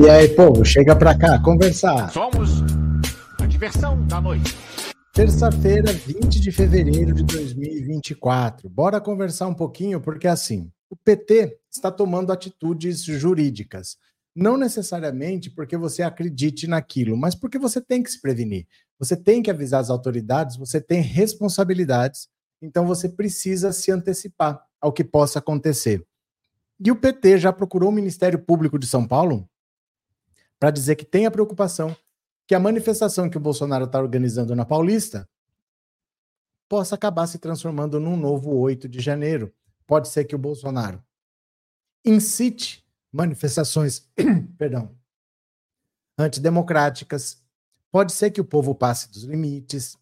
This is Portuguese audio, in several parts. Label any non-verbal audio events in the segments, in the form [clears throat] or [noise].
E aí, povo, chega pra cá, conversar. Somos a diversão da noite. Terça-feira, 20 de fevereiro de 2024. Bora conversar um pouquinho, porque assim, o PT está tomando atitudes jurídicas. Não necessariamente porque você acredite naquilo, mas porque você tem que se prevenir. Você tem que avisar as autoridades, você tem responsabilidades, então você precisa se antecipar ao que possa acontecer. E o PT já procurou o Ministério Público de São Paulo para dizer que tem a preocupação que a manifestação que o Bolsonaro está organizando na Paulista possa acabar se transformando num novo 8 de janeiro. Pode ser que o Bolsonaro incite manifestações, [clears throat] perdão, antidemocráticas. Pode ser que o povo passe dos limites.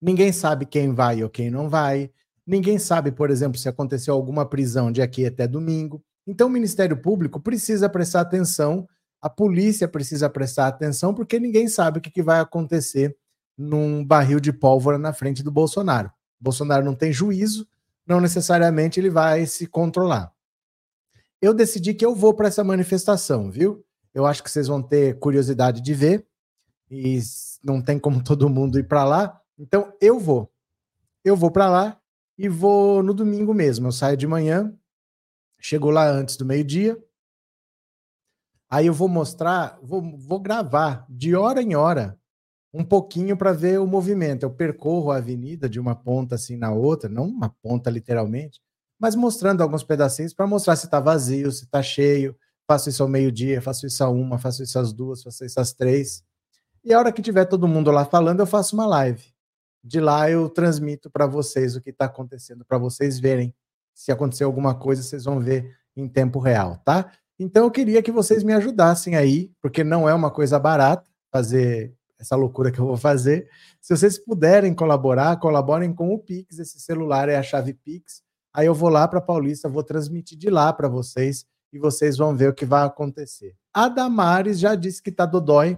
Ninguém sabe quem vai ou quem não vai. Ninguém sabe, por exemplo, se aconteceu alguma prisão de aqui até domingo. Então, o Ministério Público precisa prestar atenção, a polícia precisa prestar atenção, porque ninguém sabe o que vai acontecer num barril de pólvora na frente do Bolsonaro. O Bolsonaro não tem juízo, não necessariamente ele vai se controlar. Eu decidi que eu vou para essa manifestação, viu? Eu acho que vocês vão ter curiosidade de ver, e não tem como [laughs] todo mundo ir para lá, então eu vou. Eu vou para lá e vou no domingo mesmo. Eu saio de manhã, chego lá antes do meio-dia. Aí eu vou mostrar, vou, vou gravar de hora em hora um pouquinho para ver o movimento. Eu percorro a avenida de uma ponta assim na outra, não uma ponta literalmente, mas mostrando alguns pedacinhos para mostrar se está vazio, se está cheio. Faço isso ao meio-dia, faço isso a uma, faço isso às duas, faço isso às três. E a hora que tiver todo mundo lá falando, eu faço uma live de lá eu transmito para vocês o que está acontecendo, para vocês verem. Se acontecer alguma coisa, vocês vão ver em tempo real, tá? Então eu queria que vocês me ajudassem aí, porque não é uma coisa barata fazer essa loucura que eu vou fazer. Se vocês puderem colaborar, colaborem com o Pix, esse celular é a chave Pix. Aí eu vou lá para Paulista, vou transmitir de lá para vocês e vocês vão ver o que vai acontecer. A Damares já disse que tá dodói,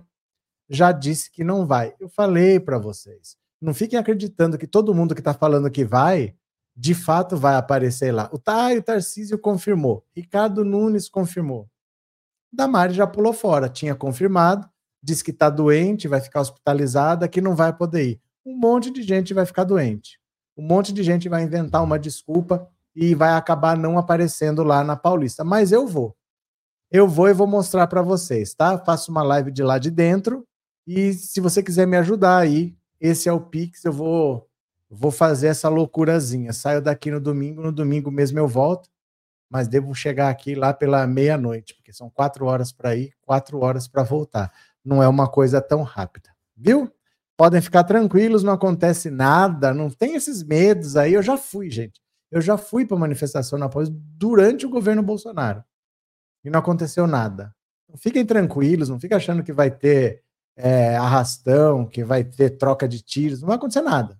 já disse que não vai. Eu falei para vocês. Não fiquem acreditando que todo mundo que está falando que vai, de fato vai aparecer lá. O, tá, o Tarcísio confirmou. Ricardo Nunes confirmou. Damari já pulou fora. Tinha confirmado, disse que está doente, vai ficar hospitalizada, que não vai poder ir. Um monte de gente vai ficar doente. Um monte de gente vai inventar uma desculpa e vai acabar não aparecendo lá na Paulista. Mas eu vou. Eu vou e vou mostrar para vocês, tá? Faço uma live de lá de dentro. E se você quiser me ajudar aí, esse é o Pix, eu vou vou fazer essa loucurazinha. Saio daqui no domingo, no domingo mesmo eu volto, mas devo chegar aqui lá pela meia-noite, porque são quatro horas para ir, quatro horas para voltar. Não é uma coisa tão rápida, viu? Podem ficar tranquilos, não acontece nada, não tem esses medos aí. Eu já fui, gente. Eu já fui para manifestação na pós durante o governo Bolsonaro e não aconteceu nada. Fiquem tranquilos, não fiquem achando que vai ter é, arrastão, que vai ter troca de tiros, não vai acontecer nada.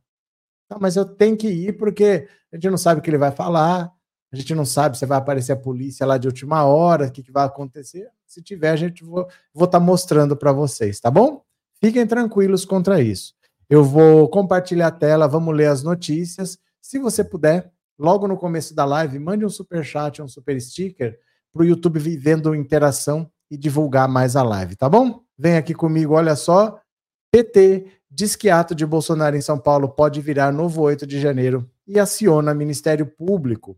Não, mas eu tenho que ir porque a gente não sabe o que ele vai falar, a gente não sabe se vai aparecer a polícia lá de última hora, o que, que vai acontecer. Se tiver, a gente vou estar tá mostrando para vocês, tá bom? Fiquem tranquilos contra isso. Eu vou compartilhar a tela, vamos ler as notícias. Se você puder, logo no começo da live, mande um super chat, um super sticker para o YouTube vivendo interação e divulgar mais a live, tá bom? Vem aqui comigo, olha só. PT diz que ato de Bolsonaro em São Paulo pode virar novo 8 de janeiro e aciona Ministério Público.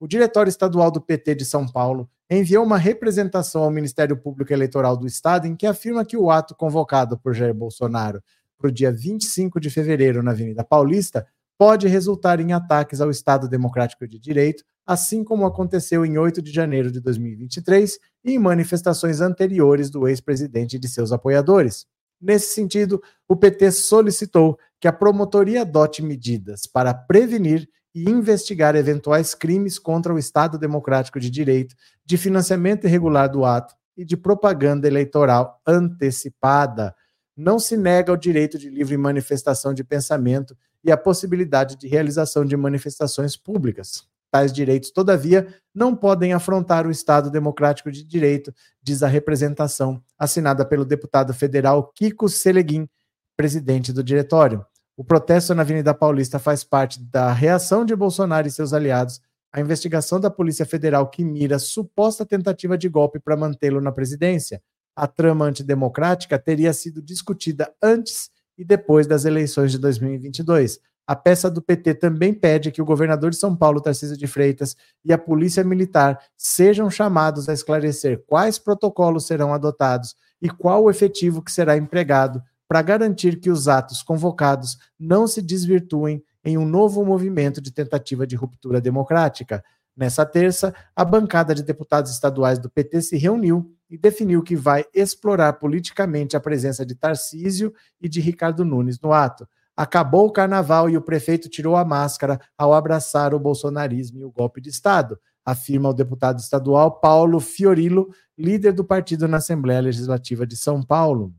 O diretório estadual do PT de São Paulo enviou uma representação ao Ministério Público Eleitoral do Estado em que afirma que o ato convocado por Jair Bolsonaro para o dia 25 de fevereiro na Avenida Paulista pode resultar em ataques ao Estado Democrático de Direito, assim como aconteceu em 8 de janeiro de 2023 e em manifestações anteriores do ex-presidente e de seus apoiadores. Nesse sentido, o PT solicitou que a promotoria adote medidas para prevenir e investigar eventuais crimes contra o Estado Democrático de Direito, de financiamento irregular do ato e de propaganda eleitoral antecipada. Não se nega o direito de livre manifestação de pensamento e a possibilidade de realização de manifestações públicas. Tais direitos, todavia, não podem afrontar o Estado Democrático de Direito, diz a representação assinada pelo deputado federal Kiko Seleguin, presidente do diretório. O protesto na Avenida Paulista faz parte da reação de Bolsonaro e seus aliados a investigação da Polícia Federal que mira suposta tentativa de golpe para mantê-lo na presidência. A trama antidemocrática teria sido discutida antes e depois das eleições de 2022. A peça do PT também pede que o governador de São Paulo, Tarcísio de Freitas, e a Polícia Militar sejam chamados a esclarecer quais protocolos serão adotados e qual o efetivo que será empregado para garantir que os atos convocados não se desvirtuem em um novo movimento de tentativa de ruptura democrática. Nessa terça, a bancada de deputados estaduais do PT se reuniu e definiu que vai explorar politicamente a presença de Tarcísio e de Ricardo Nunes no ato. Acabou o carnaval e o prefeito tirou a máscara ao abraçar o bolsonarismo e o golpe de Estado, afirma o deputado estadual Paulo Fiorillo, líder do partido na Assembleia Legislativa de São Paulo.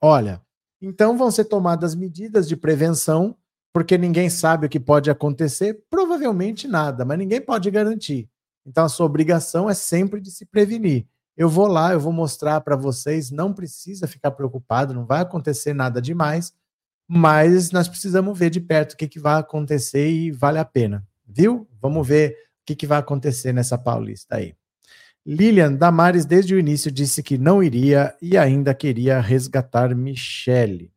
Olha, então vão ser tomadas medidas de prevenção, porque ninguém sabe o que pode acontecer, provavelmente nada, mas ninguém pode garantir. Então a sua obrigação é sempre de se prevenir. Eu vou lá, eu vou mostrar para vocês, não precisa ficar preocupado, não vai acontecer nada demais mas nós precisamos ver de perto o que, que vai acontecer e vale a pena, viu? Vamos ver o que, que vai acontecer nessa Paulista aí. Lilian Damares, desde o início, disse que não iria e ainda queria resgatar Michele.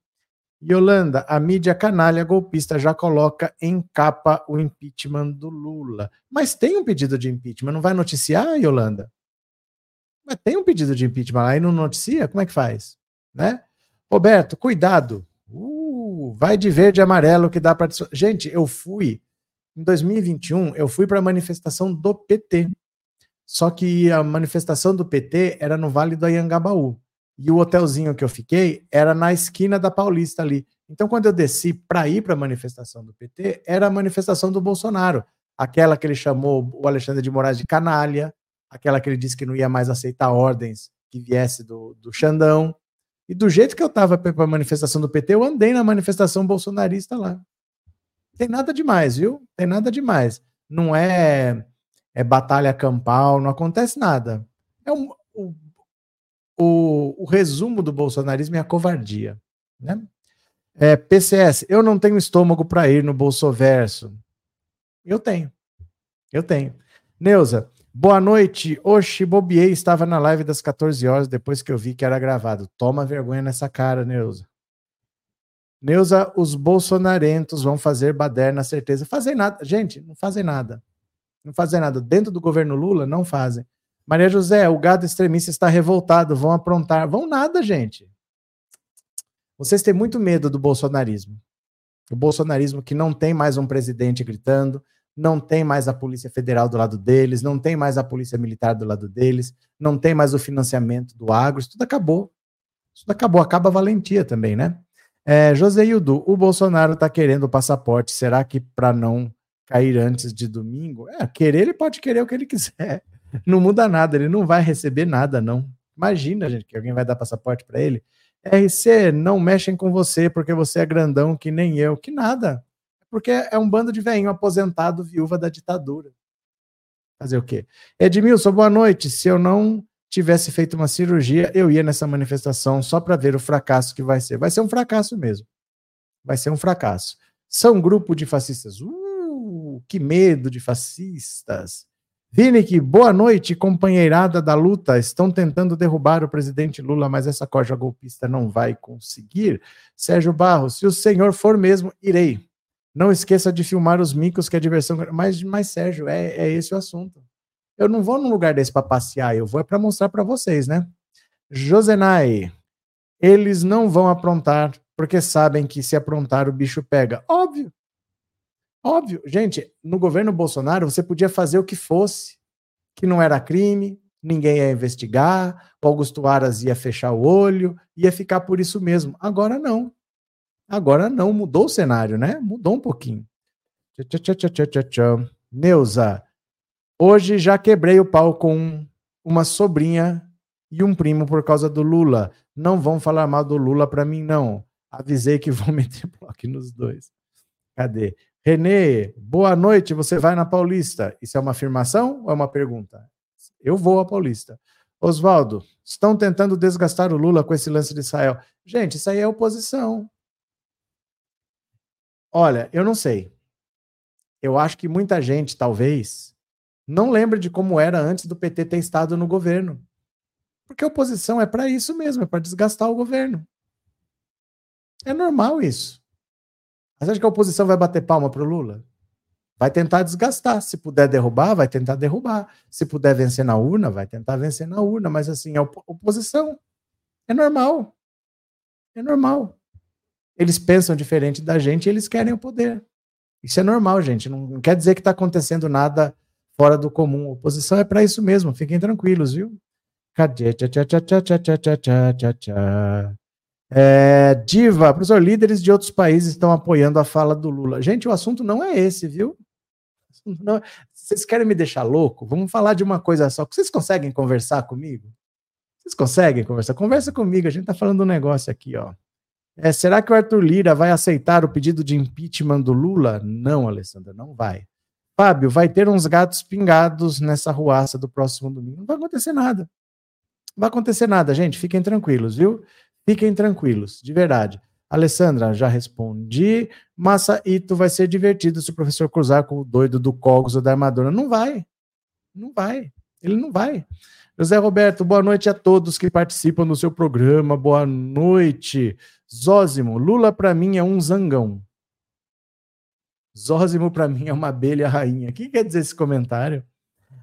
Yolanda, a mídia canalha golpista já coloca em capa o impeachment do Lula. Mas tem um pedido de impeachment, não vai noticiar, Yolanda? Mas tem um pedido de impeachment lá e não noticia? Como é que faz? Né? Roberto, cuidado. Vai de verde e amarelo que dá para. Gente, eu fui. Em 2021, eu fui para a manifestação do PT. Só que a manifestação do PT era no Vale do Anhangabaú. E o hotelzinho que eu fiquei era na esquina da Paulista ali. Então, quando eu desci para ir para a manifestação do PT, era a manifestação do Bolsonaro. Aquela que ele chamou o Alexandre de Moraes de canalha, aquela que ele disse que não ia mais aceitar ordens que viesse do, do Xandão. E do jeito que eu estava para a manifestação do PT, eu andei na manifestação bolsonarista lá. Tem nada demais, viu? Tem nada demais. Não é, é batalha campal, não acontece nada. É um, o, o, o resumo do bolsonarismo é a covardia. Né? É, PCS, eu não tenho estômago para ir no Bolsoverso. Eu tenho. Eu tenho. Neuza, Boa noite. Oxi, bobiei, estava na live das 14 horas depois que eu vi que era gravado. Toma vergonha nessa cara, Neuza. Neuza, os bolsonarentos vão fazer baderna, certeza. Fazem nada. Gente, não fazem nada. Não fazem nada. Dentro do governo Lula, não fazem. Maria José, o gado extremista está revoltado. Vão aprontar. Vão nada, gente. Vocês têm muito medo do bolsonarismo. O bolsonarismo que não tem mais um presidente gritando, não tem mais a Polícia Federal do lado deles, não tem mais a Polícia Militar do lado deles, não tem mais o financiamento do agro, isso tudo acabou. Isso tudo acabou, acaba a valentia também, né? É, José Hildo, o Bolsonaro está querendo o passaporte, será que para não cair antes de domingo? É, querer ele pode querer o que ele quiser, [laughs] não muda nada, ele não vai receber nada, não. Imagina, gente, que alguém vai dar passaporte para ele. RC, não mexem com você porque você é grandão que nem eu, que nada porque é um bando de velhinho aposentado, viúva da ditadura. Fazer o quê? Edmilson, boa noite. Se eu não tivesse feito uma cirurgia, eu ia nessa manifestação só para ver o fracasso que vai ser. Vai ser um fracasso mesmo. Vai ser um fracasso. São grupo de fascistas. Uh, que medo de fascistas. Vinick, boa noite, companheirada da luta. Estão tentando derrubar o presidente Lula, mas essa corja golpista não vai conseguir. Sérgio Barros, se o senhor for mesmo, irei. Não esqueça de filmar os micos, que é diversão. Mas, mas Sérgio, é, é esse o assunto. Eu não vou num lugar desse para passear, eu vou é para mostrar para vocês, né? Josenai, eles não vão aprontar, porque sabem que se aprontar o bicho pega. Óbvio. Óbvio. Gente, no governo Bolsonaro você podia fazer o que fosse, que não era crime, ninguém ia investigar, o Augusto Aras ia fechar o olho, ia ficar por isso mesmo. Agora não. Agora não, mudou o cenário, né? Mudou um pouquinho. Tchá, tchá, tchá, Neuza, hoje já quebrei o pau com uma sobrinha e um primo por causa do Lula. Não vão falar mal do Lula para mim, não. Avisei que vão [laughs] meter bloco nos dois. Cadê? Renê, boa noite. Você vai na Paulista? Isso é uma afirmação ou é uma pergunta? Eu vou à Paulista. Oswaldo, estão tentando desgastar o Lula com esse lance de Israel. Gente, isso aí é oposição. Olha, eu não sei. eu acho que muita gente, talvez, não lembra de como era antes do PT ter estado no governo. Porque a oposição é para isso mesmo, é para desgastar o governo. É normal isso. Você acha que a oposição vai bater palma para o Lula? Vai tentar desgastar. Se puder derrubar, vai tentar derrubar. Se puder vencer na urna, vai tentar vencer na urna. Mas assim, a oposição é normal. É normal. Eles pensam diferente da gente e eles querem o poder. Isso é normal, gente. Não, não quer dizer que está acontecendo nada fora do comum. Oposição é para isso mesmo. Fiquem tranquilos, viu? Cadê? Tchá, tchá, tchá, tchá, tchá, tchá, tchá, tchá, tchá. É, Diva, professor, líderes de outros países estão apoiando a fala do Lula. Gente, o assunto não é esse, viu? Não, vocês querem me deixar louco? Vamos falar de uma coisa só. Vocês conseguem conversar comigo? Vocês conseguem conversar? Conversa comigo, a gente está falando um negócio aqui, ó. É, será que o Arthur Lira vai aceitar o pedido de impeachment do Lula? Não, Alessandra, não vai. Fábio, vai ter uns gatos pingados nessa ruaça do próximo domingo. Não vai acontecer nada. Não vai acontecer nada, gente. Fiquem tranquilos, viu? Fiquem tranquilos, de verdade. Alessandra, já respondi. Massa Ito vai ser divertido se o professor cruzar com o doido do Cogos ou da armadura. Não vai. Não vai. Ele não vai. José Roberto, boa noite a todos que participam do seu programa. Boa noite. Zózimo, Lula para mim é um zangão. Zózimo para mim é uma abelha rainha. O que quer dizer esse comentário?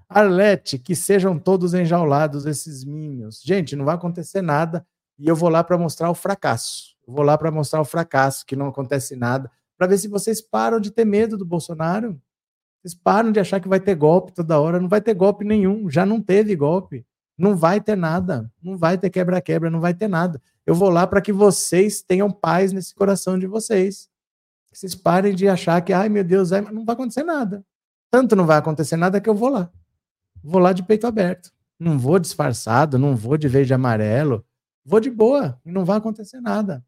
Arlete, que sejam todos enjaulados esses minhos. Gente, não vai acontecer nada e eu vou lá para mostrar o fracasso. Eu vou lá para mostrar o fracasso, que não acontece nada, para ver se vocês param de ter medo do Bolsonaro. Vocês param de achar que vai ter golpe toda hora. Não vai ter golpe nenhum. Já não teve golpe. Não vai ter nada. Não vai ter quebra-quebra. Não vai ter nada. Eu vou lá para que vocês tenham paz nesse coração de vocês. Vocês parem de achar que, ai meu Deus, não vai acontecer nada. Tanto não vai acontecer nada que eu vou lá. Vou lá de peito aberto. Não vou disfarçado, não vou de verde e amarelo. Vou de boa e não vai acontecer nada.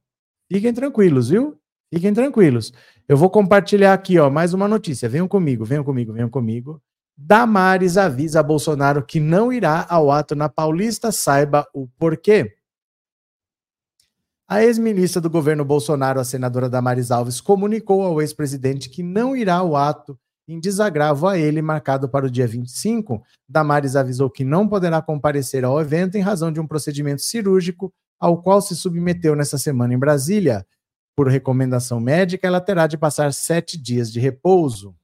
Fiquem tranquilos, viu? Fiquem tranquilos. Eu vou compartilhar aqui, ó, mais uma notícia. Venham comigo, venham comigo, venham comigo. Damares avisa a Bolsonaro que não irá ao ato na Paulista, saiba o porquê. A ex-ministra do governo Bolsonaro, a senadora Damares Alves, comunicou ao ex-presidente que não irá ao ato em desagravo a ele, marcado para o dia 25. Damares avisou que não poderá comparecer ao evento em razão de um procedimento cirúrgico ao qual se submeteu nessa semana em Brasília. Por recomendação médica, ela terá de passar sete dias de repouso.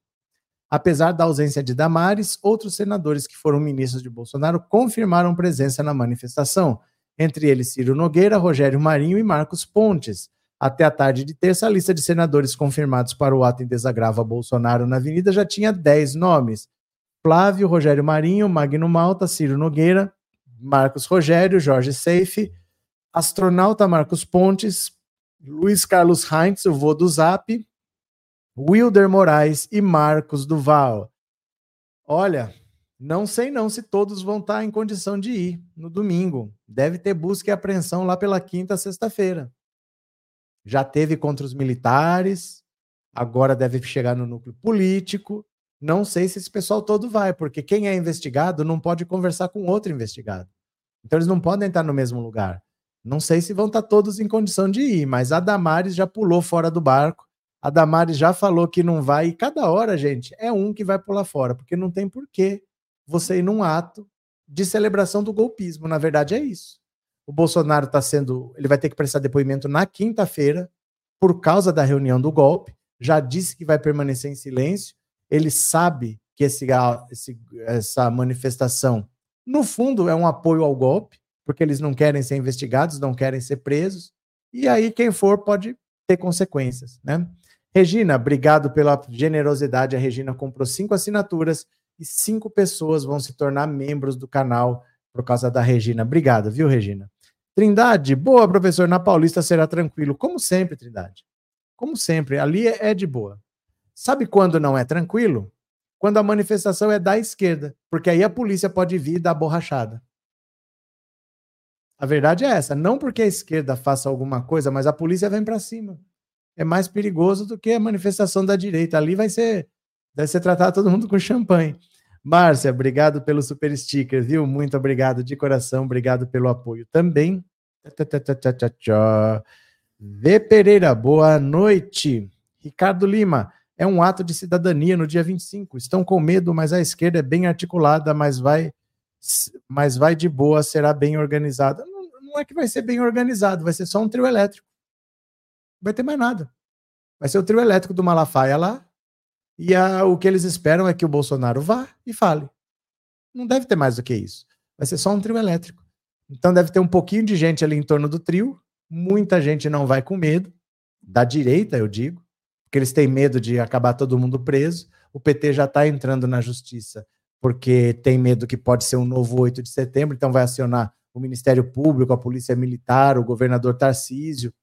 Apesar da ausência de Damares, outros senadores que foram ministros de Bolsonaro confirmaram presença na manifestação entre eles Ciro Nogueira, Rogério Marinho e Marcos Pontes. Até a tarde de terça, a lista de senadores confirmados para o ato em desagravo a Bolsonaro na Avenida já tinha 10 nomes. Flávio, Rogério Marinho, Magno Malta, Ciro Nogueira, Marcos Rogério, Jorge Seife, astronauta Marcos Pontes, Luiz Carlos Heinz, o vô do Zap, Wilder Moraes e Marcos Duval. Olha, não sei não se todos vão estar em condição de ir no domingo. Deve ter busca e apreensão lá pela quinta, sexta-feira. Já teve contra os militares, agora deve chegar no núcleo político. Não sei se esse pessoal todo vai, porque quem é investigado não pode conversar com outro investigado. Então eles não podem estar no mesmo lugar. Não sei se vão estar todos em condição de ir, mas a Damares já pulou fora do barco. A Damares já falou que não vai, e cada hora, gente, é um que vai pular fora, porque não tem porquê você ir num ato de celebração do golpismo. Na verdade, é isso. O Bolsonaro está sendo. Ele vai ter que prestar depoimento na quinta-feira, por causa da reunião do golpe. Já disse que vai permanecer em silêncio. Ele sabe que esse, esse, essa manifestação, no fundo, é um apoio ao golpe, porque eles não querem ser investigados, não querem ser presos. E aí, quem for pode ter consequências, né? Regina, obrigado pela generosidade. A Regina comprou cinco assinaturas e cinco pessoas vão se tornar membros do canal por causa da Regina. Obrigado, viu, Regina? Trindade, boa, professor. Na Paulista será tranquilo. Como sempre, Trindade. Como sempre, ali é, é de boa. Sabe quando não é tranquilo? Quando a manifestação é da esquerda, porque aí a polícia pode vir e dar borrachada. A verdade é essa. Não porque a esquerda faça alguma coisa, mas a polícia vem para cima. É mais perigoso do que a manifestação da direita. Ali vai ser, vai ser tratado todo mundo com champanhe. Márcia, obrigado pelo super sticker, viu? Muito obrigado de coração, obrigado pelo apoio também. V Pereira, boa noite. Ricardo Lima, É um ato de cidadania no dia 25. Estão com medo, mas a esquerda é bem articulada, mas vai, mas vai de boa, será bem organizada. Não, não é que vai ser bem organizado, vai ser só um trio elétrico. Vai ter mais nada. Vai ser o trio elétrico do Malafaia lá. E a, o que eles esperam é que o Bolsonaro vá e fale. Não deve ter mais do que isso. Vai ser só um trio elétrico. Então deve ter um pouquinho de gente ali em torno do trio. Muita gente não vai com medo. Da direita, eu digo. Porque eles têm medo de acabar todo mundo preso. O PT já está entrando na justiça porque tem medo que pode ser um novo 8 de setembro, então vai acionar o Ministério Público, a Polícia Militar, o governador Tarcísio.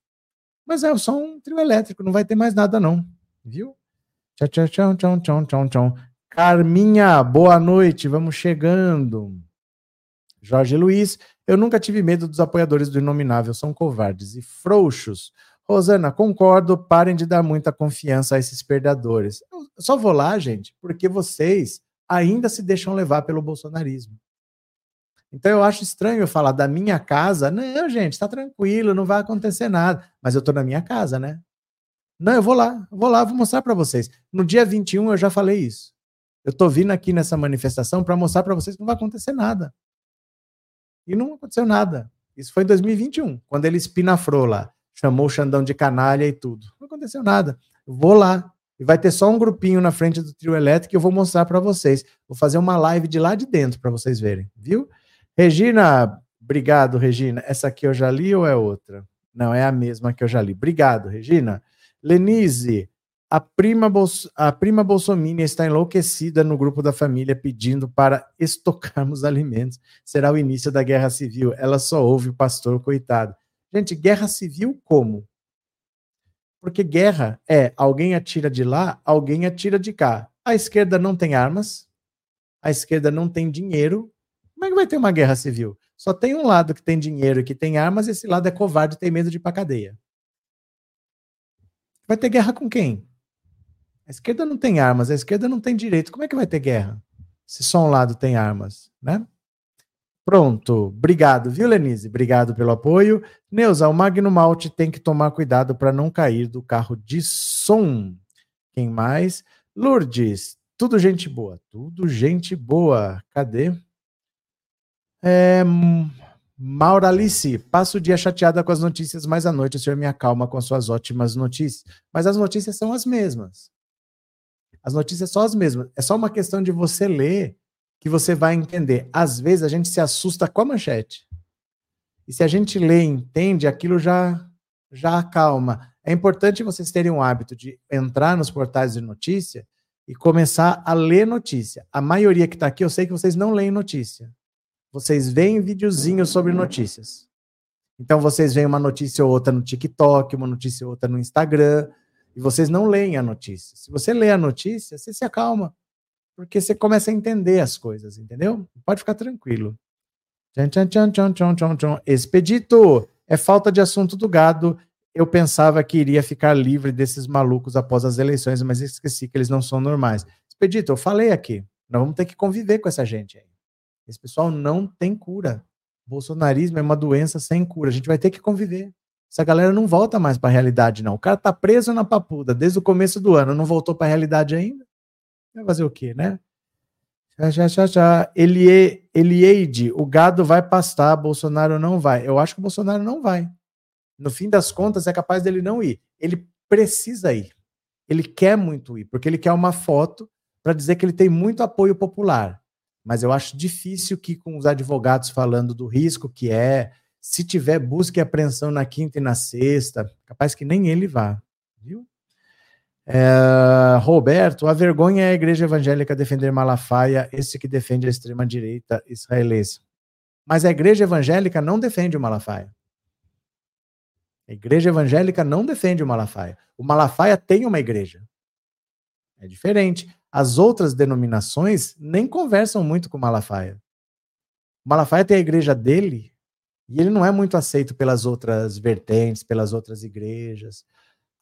Mas é só um trio elétrico, não vai ter mais nada, não. Viu? Tchau, tchau, tchau, tchau, tchau, tchau, tchau. Carminha, boa noite, vamos chegando. Jorge Luiz, eu nunca tive medo dos apoiadores do Inominável, são covardes e frouxos. Rosana, concordo, parem de dar muita confiança a esses perdedores. Eu só vou lá, gente, porque vocês ainda se deixam levar pelo bolsonarismo. Então eu acho estranho eu falar da minha casa. Não, gente, está tranquilo, não vai acontecer nada. Mas eu estou na minha casa, né? Não, eu vou lá, vou lá, vou mostrar para vocês. No dia 21 eu já falei isso. Eu tô vindo aqui nessa manifestação para mostrar para vocês que não vai acontecer nada. E não aconteceu nada. Isso foi em 2021, quando ele espinafrou lá, chamou o Xandão de canalha e tudo. Não aconteceu nada. Eu vou lá e vai ter só um grupinho na frente do trio elétrico que eu vou mostrar para vocês. Vou fazer uma live de lá de dentro para vocês verem, viu? Regina, obrigado, Regina. Essa aqui eu já li ou é outra? Não, é a mesma que eu já li. Obrigado, Regina. Lenise, a prima, Bolso, a prima Bolsonaro está enlouquecida no grupo da família pedindo para estocarmos alimentos. Será o início da guerra civil. Ela só ouve o pastor, coitado. Gente, guerra civil como? Porque guerra é alguém atira de lá, alguém atira de cá. A esquerda não tem armas, a esquerda não tem dinheiro. Como é que vai ter uma guerra civil? Só tem um lado que tem dinheiro e que tem armas, esse lado é covarde e tem medo de ir para cadeia. Vai ter guerra com quem? A esquerda não tem armas, a esquerda não tem direito. Como é que vai ter guerra? Se só um lado tem armas, né? Pronto, obrigado, viu, Lenise? Obrigado pelo apoio. Neuza, o Magno Malte tem que tomar cuidado para não cair do carro de som. Quem mais? Lourdes, tudo gente boa, tudo gente boa. Cadê? É, Mauralice, passo o dia chateada com as notícias, mas à noite o senhor me acalma com suas ótimas notícias. Mas as notícias são as mesmas. As notícias são as mesmas. É só uma questão de você ler que você vai entender. Às vezes a gente se assusta com a manchete. E se a gente lê e entende, aquilo já, já acalma. É importante vocês terem o hábito de entrar nos portais de notícia e começar a ler notícia. A maioria que está aqui, eu sei que vocês não leem notícia vocês veem videozinhos sobre notícias. Então vocês veem uma notícia ou outra no TikTok, uma notícia ou outra no Instagram, e vocês não leem a notícia. Se você lê a notícia, você se acalma, porque você começa a entender as coisas, entendeu? Pode ficar tranquilo. Expedito, é falta de assunto do gado. Eu pensava que iria ficar livre desses malucos após as eleições, mas esqueci que eles não são normais. Expedito, eu falei aqui, nós vamos ter que conviver com essa gente aí. Esse pessoal não tem cura. O bolsonarismo é uma doença sem cura. A gente vai ter que conviver. Essa galera não volta mais para a realidade, não. O cara tá preso na papuda desde o começo do ano, não voltou para a realidade ainda. Vai fazer o quê, né? Já, já, já. Elie, Elieide, o gado vai pastar, Bolsonaro não vai. Eu acho que o Bolsonaro não vai. No fim das contas, é capaz dele não ir. Ele precisa ir. Ele quer muito ir, porque ele quer uma foto para dizer que ele tem muito apoio popular mas eu acho difícil que com os advogados falando do risco que é, se tiver busca e apreensão na quinta e na sexta, capaz que nem ele vá, viu? É, Roberto, a vergonha é a igreja evangélica defender Malafaia, esse que defende a extrema-direita israelense. Mas a igreja evangélica não defende o Malafaia. A igreja evangélica não defende o Malafaia. O Malafaia tem uma igreja. É diferente. As outras denominações nem conversam muito com Malafaia. Malafaia tem a igreja dele e ele não é muito aceito pelas outras vertentes, pelas outras igrejas.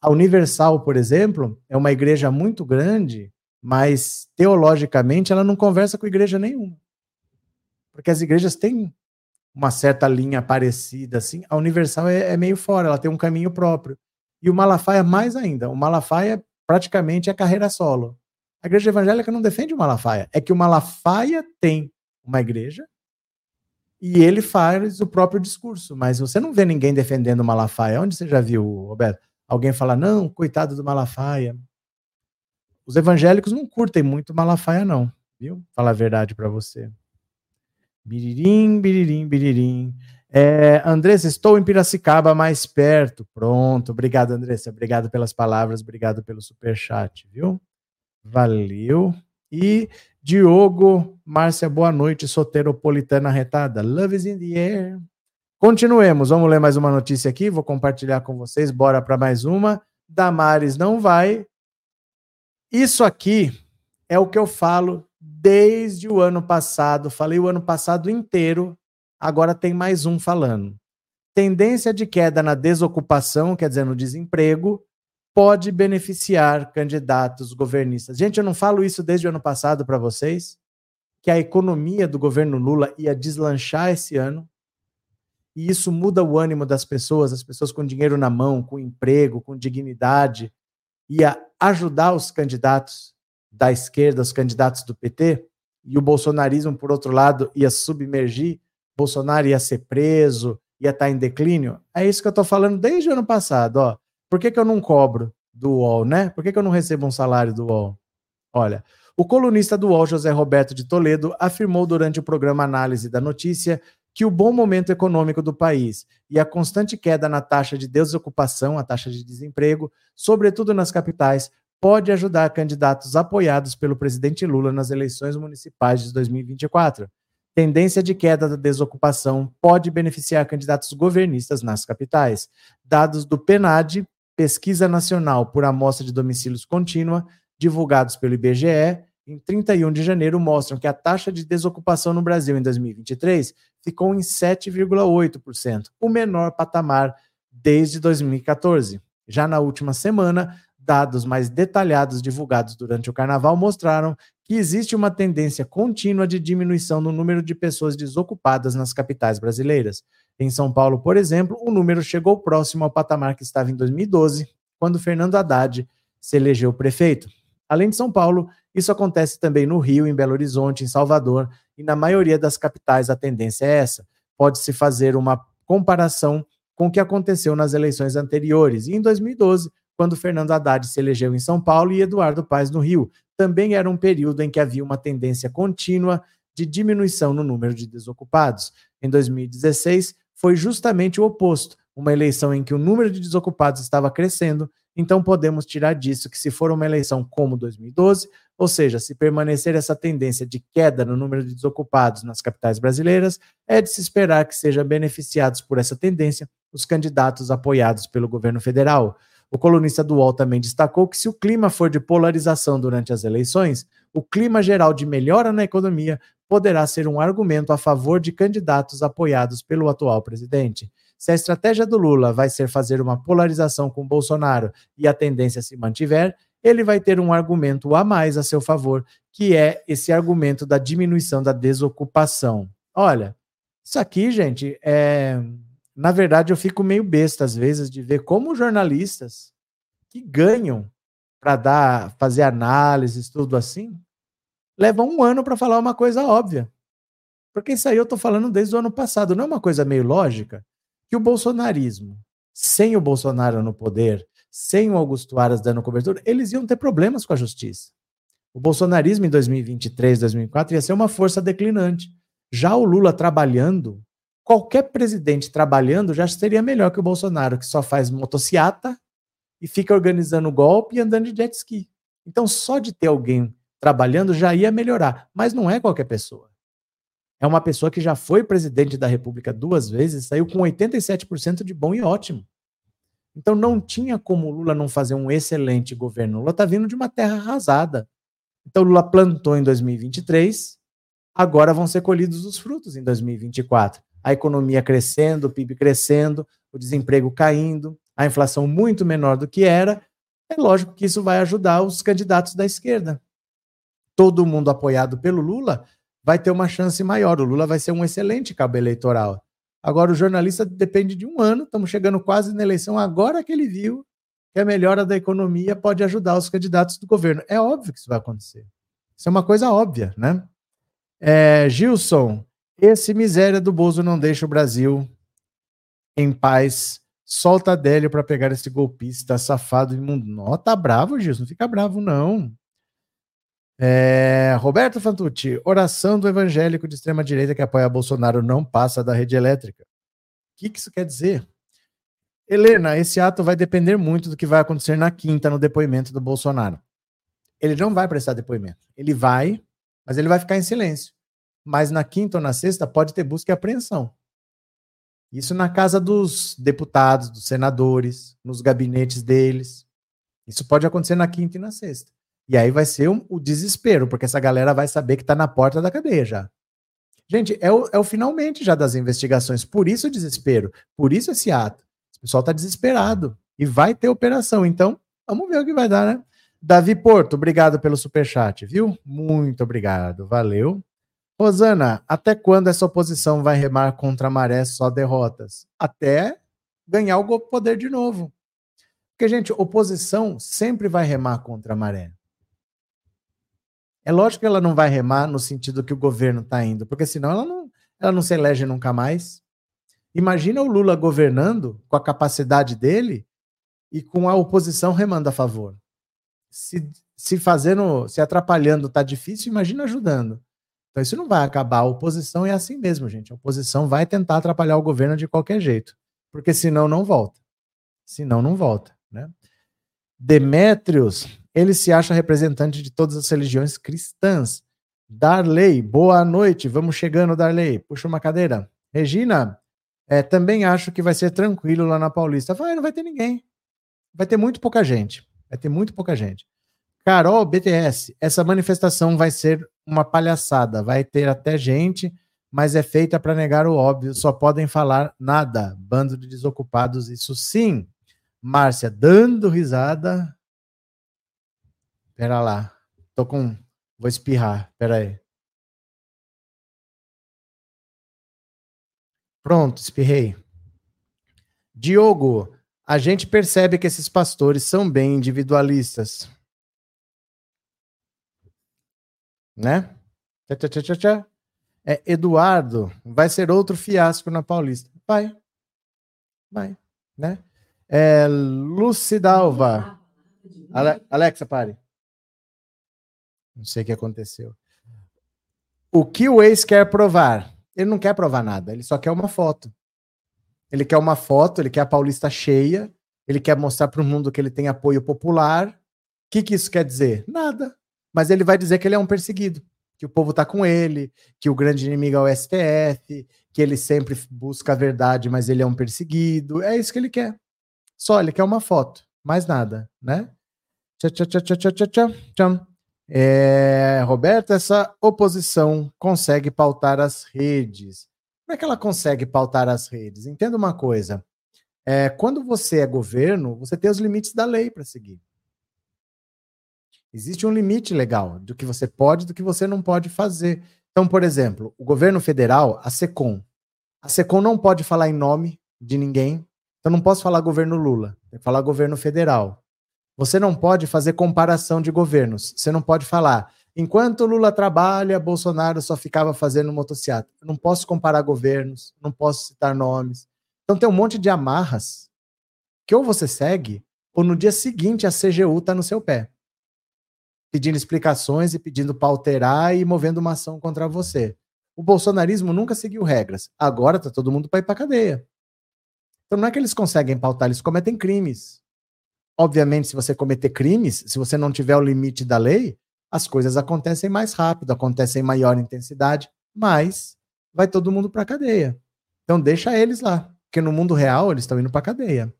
A Universal, por exemplo, é uma igreja muito grande, mas teologicamente ela não conversa com igreja nenhuma. Porque as igrejas têm uma certa linha parecida, assim. A Universal é, é meio fora, ela tem um caminho próprio. E o Malafaia mais ainda. O Malafaia praticamente é carreira solo. A igreja evangélica não defende o Malafaia. É que o Malafaia tem uma igreja e ele faz o próprio discurso. Mas você não vê ninguém defendendo o Malafaia. Onde você já viu, Roberto? Alguém falar, não, coitado do Malafaia. Os evangélicos não curtem muito Malafaia, não. Viu? Falar a verdade para você. Biririm, biririm, biririm. É, Andressa, estou em Piracicaba, mais perto. Pronto. Obrigado, Andressa. Obrigado pelas palavras, obrigado pelo super chat, viu? Valeu. E Diogo, Márcia, boa noite. Soteropolitana retada. Love is in the air. Continuemos. Vamos ler mais uma notícia aqui. Vou compartilhar com vocês. Bora para mais uma. Damares não vai. Isso aqui é o que eu falo desde o ano passado. Falei o ano passado inteiro agora tem mais um falando. Tendência de queda na desocupação, quer dizer, no desemprego, pode beneficiar candidatos governistas. Gente, eu não falo isso desde o ano passado para vocês, que a economia do governo Lula ia deslanchar esse ano, e isso muda o ânimo das pessoas, as pessoas com dinheiro na mão, com emprego, com dignidade, ia ajudar os candidatos da esquerda, os candidatos do PT, e o bolsonarismo, por outro lado, ia submergir Bolsonaro ia ser preso, ia estar tá em declínio. É isso que eu estou falando desde o ano passado. Ó. Por que, que eu não cobro do UOL, né? Por que, que eu não recebo um salário do UOL? Olha, o colunista do UOL, José Roberto de Toledo, afirmou durante o programa Análise da Notícia que o bom momento econômico do país e a constante queda na taxa de desocupação, a taxa de desemprego, sobretudo nas capitais, pode ajudar candidatos apoiados pelo presidente Lula nas eleições municipais de 2024 tendência de queda da desocupação pode beneficiar candidatos governistas nas capitais. Dados do PNAD, Pesquisa Nacional por Amostra de Domicílios Contínua, divulgados pelo IBGE, em 31 de janeiro, mostram que a taxa de desocupação no Brasil em 2023 ficou em 7,8%, o menor patamar desde 2014. Já na última semana, dados mais detalhados divulgados durante o carnaval mostraram que existe uma tendência contínua de diminuição no número de pessoas desocupadas nas capitais brasileiras. Em São Paulo, por exemplo, o número chegou próximo ao patamar que estava em 2012, quando Fernando Haddad se elegeu prefeito. Além de São Paulo, isso acontece também no Rio, em Belo Horizonte, em Salvador e na maioria das capitais a tendência é essa. Pode-se fazer uma comparação com o que aconteceu nas eleições anteriores. E em 2012, quando Fernando Haddad se elegeu em São Paulo e Eduardo Paes no Rio. Também era um período em que havia uma tendência contínua de diminuição no número de desocupados. Em 2016, foi justamente o oposto, uma eleição em que o número de desocupados estava crescendo, então podemos tirar disso que se for uma eleição como 2012, ou seja, se permanecer essa tendência de queda no número de desocupados nas capitais brasileiras, é de se esperar que sejam beneficiados por essa tendência os candidatos apoiados pelo governo federal. O colunista do UOL também destacou que se o clima for de polarização durante as eleições, o clima geral de melhora na economia poderá ser um argumento a favor de candidatos apoiados pelo atual presidente. Se a estratégia do Lula vai ser fazer uma polarização com Bolsonaro e a tendência se mantiver, ele vai ter um argumento a mais a seu favor, que é esse argumento da diminuição da desocupação. Olha, isso aqui, gente, é na verdade, eu fico meio besta às vezes de ver como jornalistas que ganham para dar, fazer análises, tudo assim, levam um ano para falar uma coisa óbvia. Porque isso aí eu estou falando desde o ano passado. Não é uma coisa meio lógica que o bolsonarismo, sem o Bolsonaro no poder, sem o Augusto Aras dando cobertura, eles iam ter problemas com a justiça. O bolsonarismo em 2023, 2024 ia ser uma força declinante. Já o Lula trabalhando qualquer presidente trabalhando já seria melhor que o Bolsonaro, que só faz motociata e fica organizando golpe e andando de jet ski. Então, só de ter alguém trabalhando já ia melhorar, mas não é qualquer pessoa. É uma pessoa que já foi presidente da República duas vezes, saiu com 87% de bom e ótimo. Então não tinha como Lula não fazer um excelente governo. Lula está vindo de uma terra arrasada. Então Lula plantou em 2023, agora vão ser colhidos os frutos em 2024 a economia crescendo, o PIB crescendo, o desemprego caindo, a inflação muito menor do que era, é lógico que isso vai ajudar os candidatos da esquerda. Todo mundo apoiado pelo Lula vai ter uma chance maior. O Lula vai ser um excelente cabo eleitoral. Agora, o jornalista depende de um ano, estamos chegando quase na eleição, agora que ele viu que a melhora da economia pode ajudar os candidatos do governo. É óbvio que isso vai acontecer. Isso é uma coisa óbvia, né? É, Gilson, esse miséria do Bozo não deixa o Brasil em paz. Solta Adélio para pegar esse golpista safado imundo. Não, tá bravo, Gilson. Não fica bravo, não. É, Roberto Fantucci, oração do evangélico de extrema direita que apoia Bolsonaro não passa da rede elétrica. O que, que isso quer dizer? Helena, esse ato vai depender muito do que vai acontecer na quinta no depoimento do Bolsonaro. Ele não vai prestar depoimento. Ele vai, mas ele vai ficar em silêncio. Mas na quinta ou na sexta pode ter busca e apreensão. Isso na casa dos deputados, dos senadores, nos gabinetes deles. Isso pode acontecer na quinta e na sexta. E aí vai ser um, o desespero, porque essa galera vai saber que está na porta da cadeia já. Gente, é o, é o finalmente já das investigações. Por isso o desespero. Por isso esse ato. O pessoal está desesperado. E vai ter operação. Então, vamos ver o que vai dar, né? Davi Porto, obrigado pelo superchat, viu? Muito obrigado. Valeu. Rosana, até quando essa oposição vai remar contra a maré só derrotas? Até ganhar o poder de novo. Porque, gente, oposição sempre vai remar contra a maré. É lógico que ela não vai remar no sentido que o governo está indo, porque senão ela não, ela não se elege nunca mais. Imagina o Lula governando com a capacidade dele e com a oposição remando a favor. Se, se fazendo, se atrapalhando tá difícil, imagina ajudando. Então isso não vai acabar. A oposição é assim mesmo, gente. A oposição vai tentar atrapalhar o governo de qualquer jeito, porque senão não volta. Senão não volta, né? Demétrios ele se acha representante de todas as religiões cristãs. Darley, boa noite. Vamos chegando, Darley. Puxa uma cadeira. Regina, é, também acho que vai ser tranquilo lá na Paulista. Vai, não vai ter ninguém. Vai ter muito pouca gente. Vai ter muito pouca gente. Carol, BTS, essa manifestação vai ser uma palhaçada. Vai ter até gente, mas é feita para negar o óbvio. Só podem falar nada. Bando de desocupados, isso sim. Márcia, dando risada. Pera lá. Tô com. Vou espirrar. Pera aí. Pronto, espirrei. Diogo, a gente percebe que esses pastores são bem individualistas. Né? Tchá, tchá, tchá, tchá. É, Eduardo, vai ser outro fiasco na Paulista. Vai. Vai. Né? É, Lucidalva. Ale Alexa, pare. Não sei o que aconteceu. O que o ex quer provar? Ele não quer provar nada, ele só quer uma foto. Ele quer uma foto, ele quer a Paulista cheia, ele quer mostrar para o mundo que ele tem apoio popular. O que, que isso quer dizer? Nada. Mas ele vai dizer que ele é um perseguido, que o povo está com ele, que o grande inimigo é o STF, que ele sempre busca a verdade, mas ele é um perseguido. É isso que ele quer. Só ele quer uma foto, mais nada, né? Tchau, tchau, tchau, tchau, tchau, tchau, tchau. É, Roberto, essa oposição consegue pautar as redes. Como é que ela consegue pautar as redes? Entenda uma coisa: é, quando você é governo, você tem os limites da lei para seguir. Existe um limite legal do que você pode e do que você não pode fazer. Então, por exemplo, o governo federal, a SECOM. A SECOM não pode falar em nome de ninguém. Então, não posso falar governo Lula, tem que falar governo federal. Você não pode fazer comparação de governos. Você não pode falar, enquanto Lula trabalha, Bolsonaro só ficava fazendo motocicleta. Não posso comparar governos, não posso citar nomes. Então tem um monte de amarras que ou você segue, ou no dia seguinte a CGU está no seu pé, pedindo explicações e pedindo para alterar e movendo uma ação contra você. O bolsonarismo nunca seguiu regras. Agora tá todo mundo para ir para cadeia. Então não é que eles conseguem pautar, eles cometem crimes. Obviamente, se você cometer crimes, se você não tiver o limite da lei, as coisas acontecem mais rápido, acontecem em maior intensidade, mas vai todo mundo para cadeia. Então deixa eles lá, porque no mundo real eles estão indo para cadeia.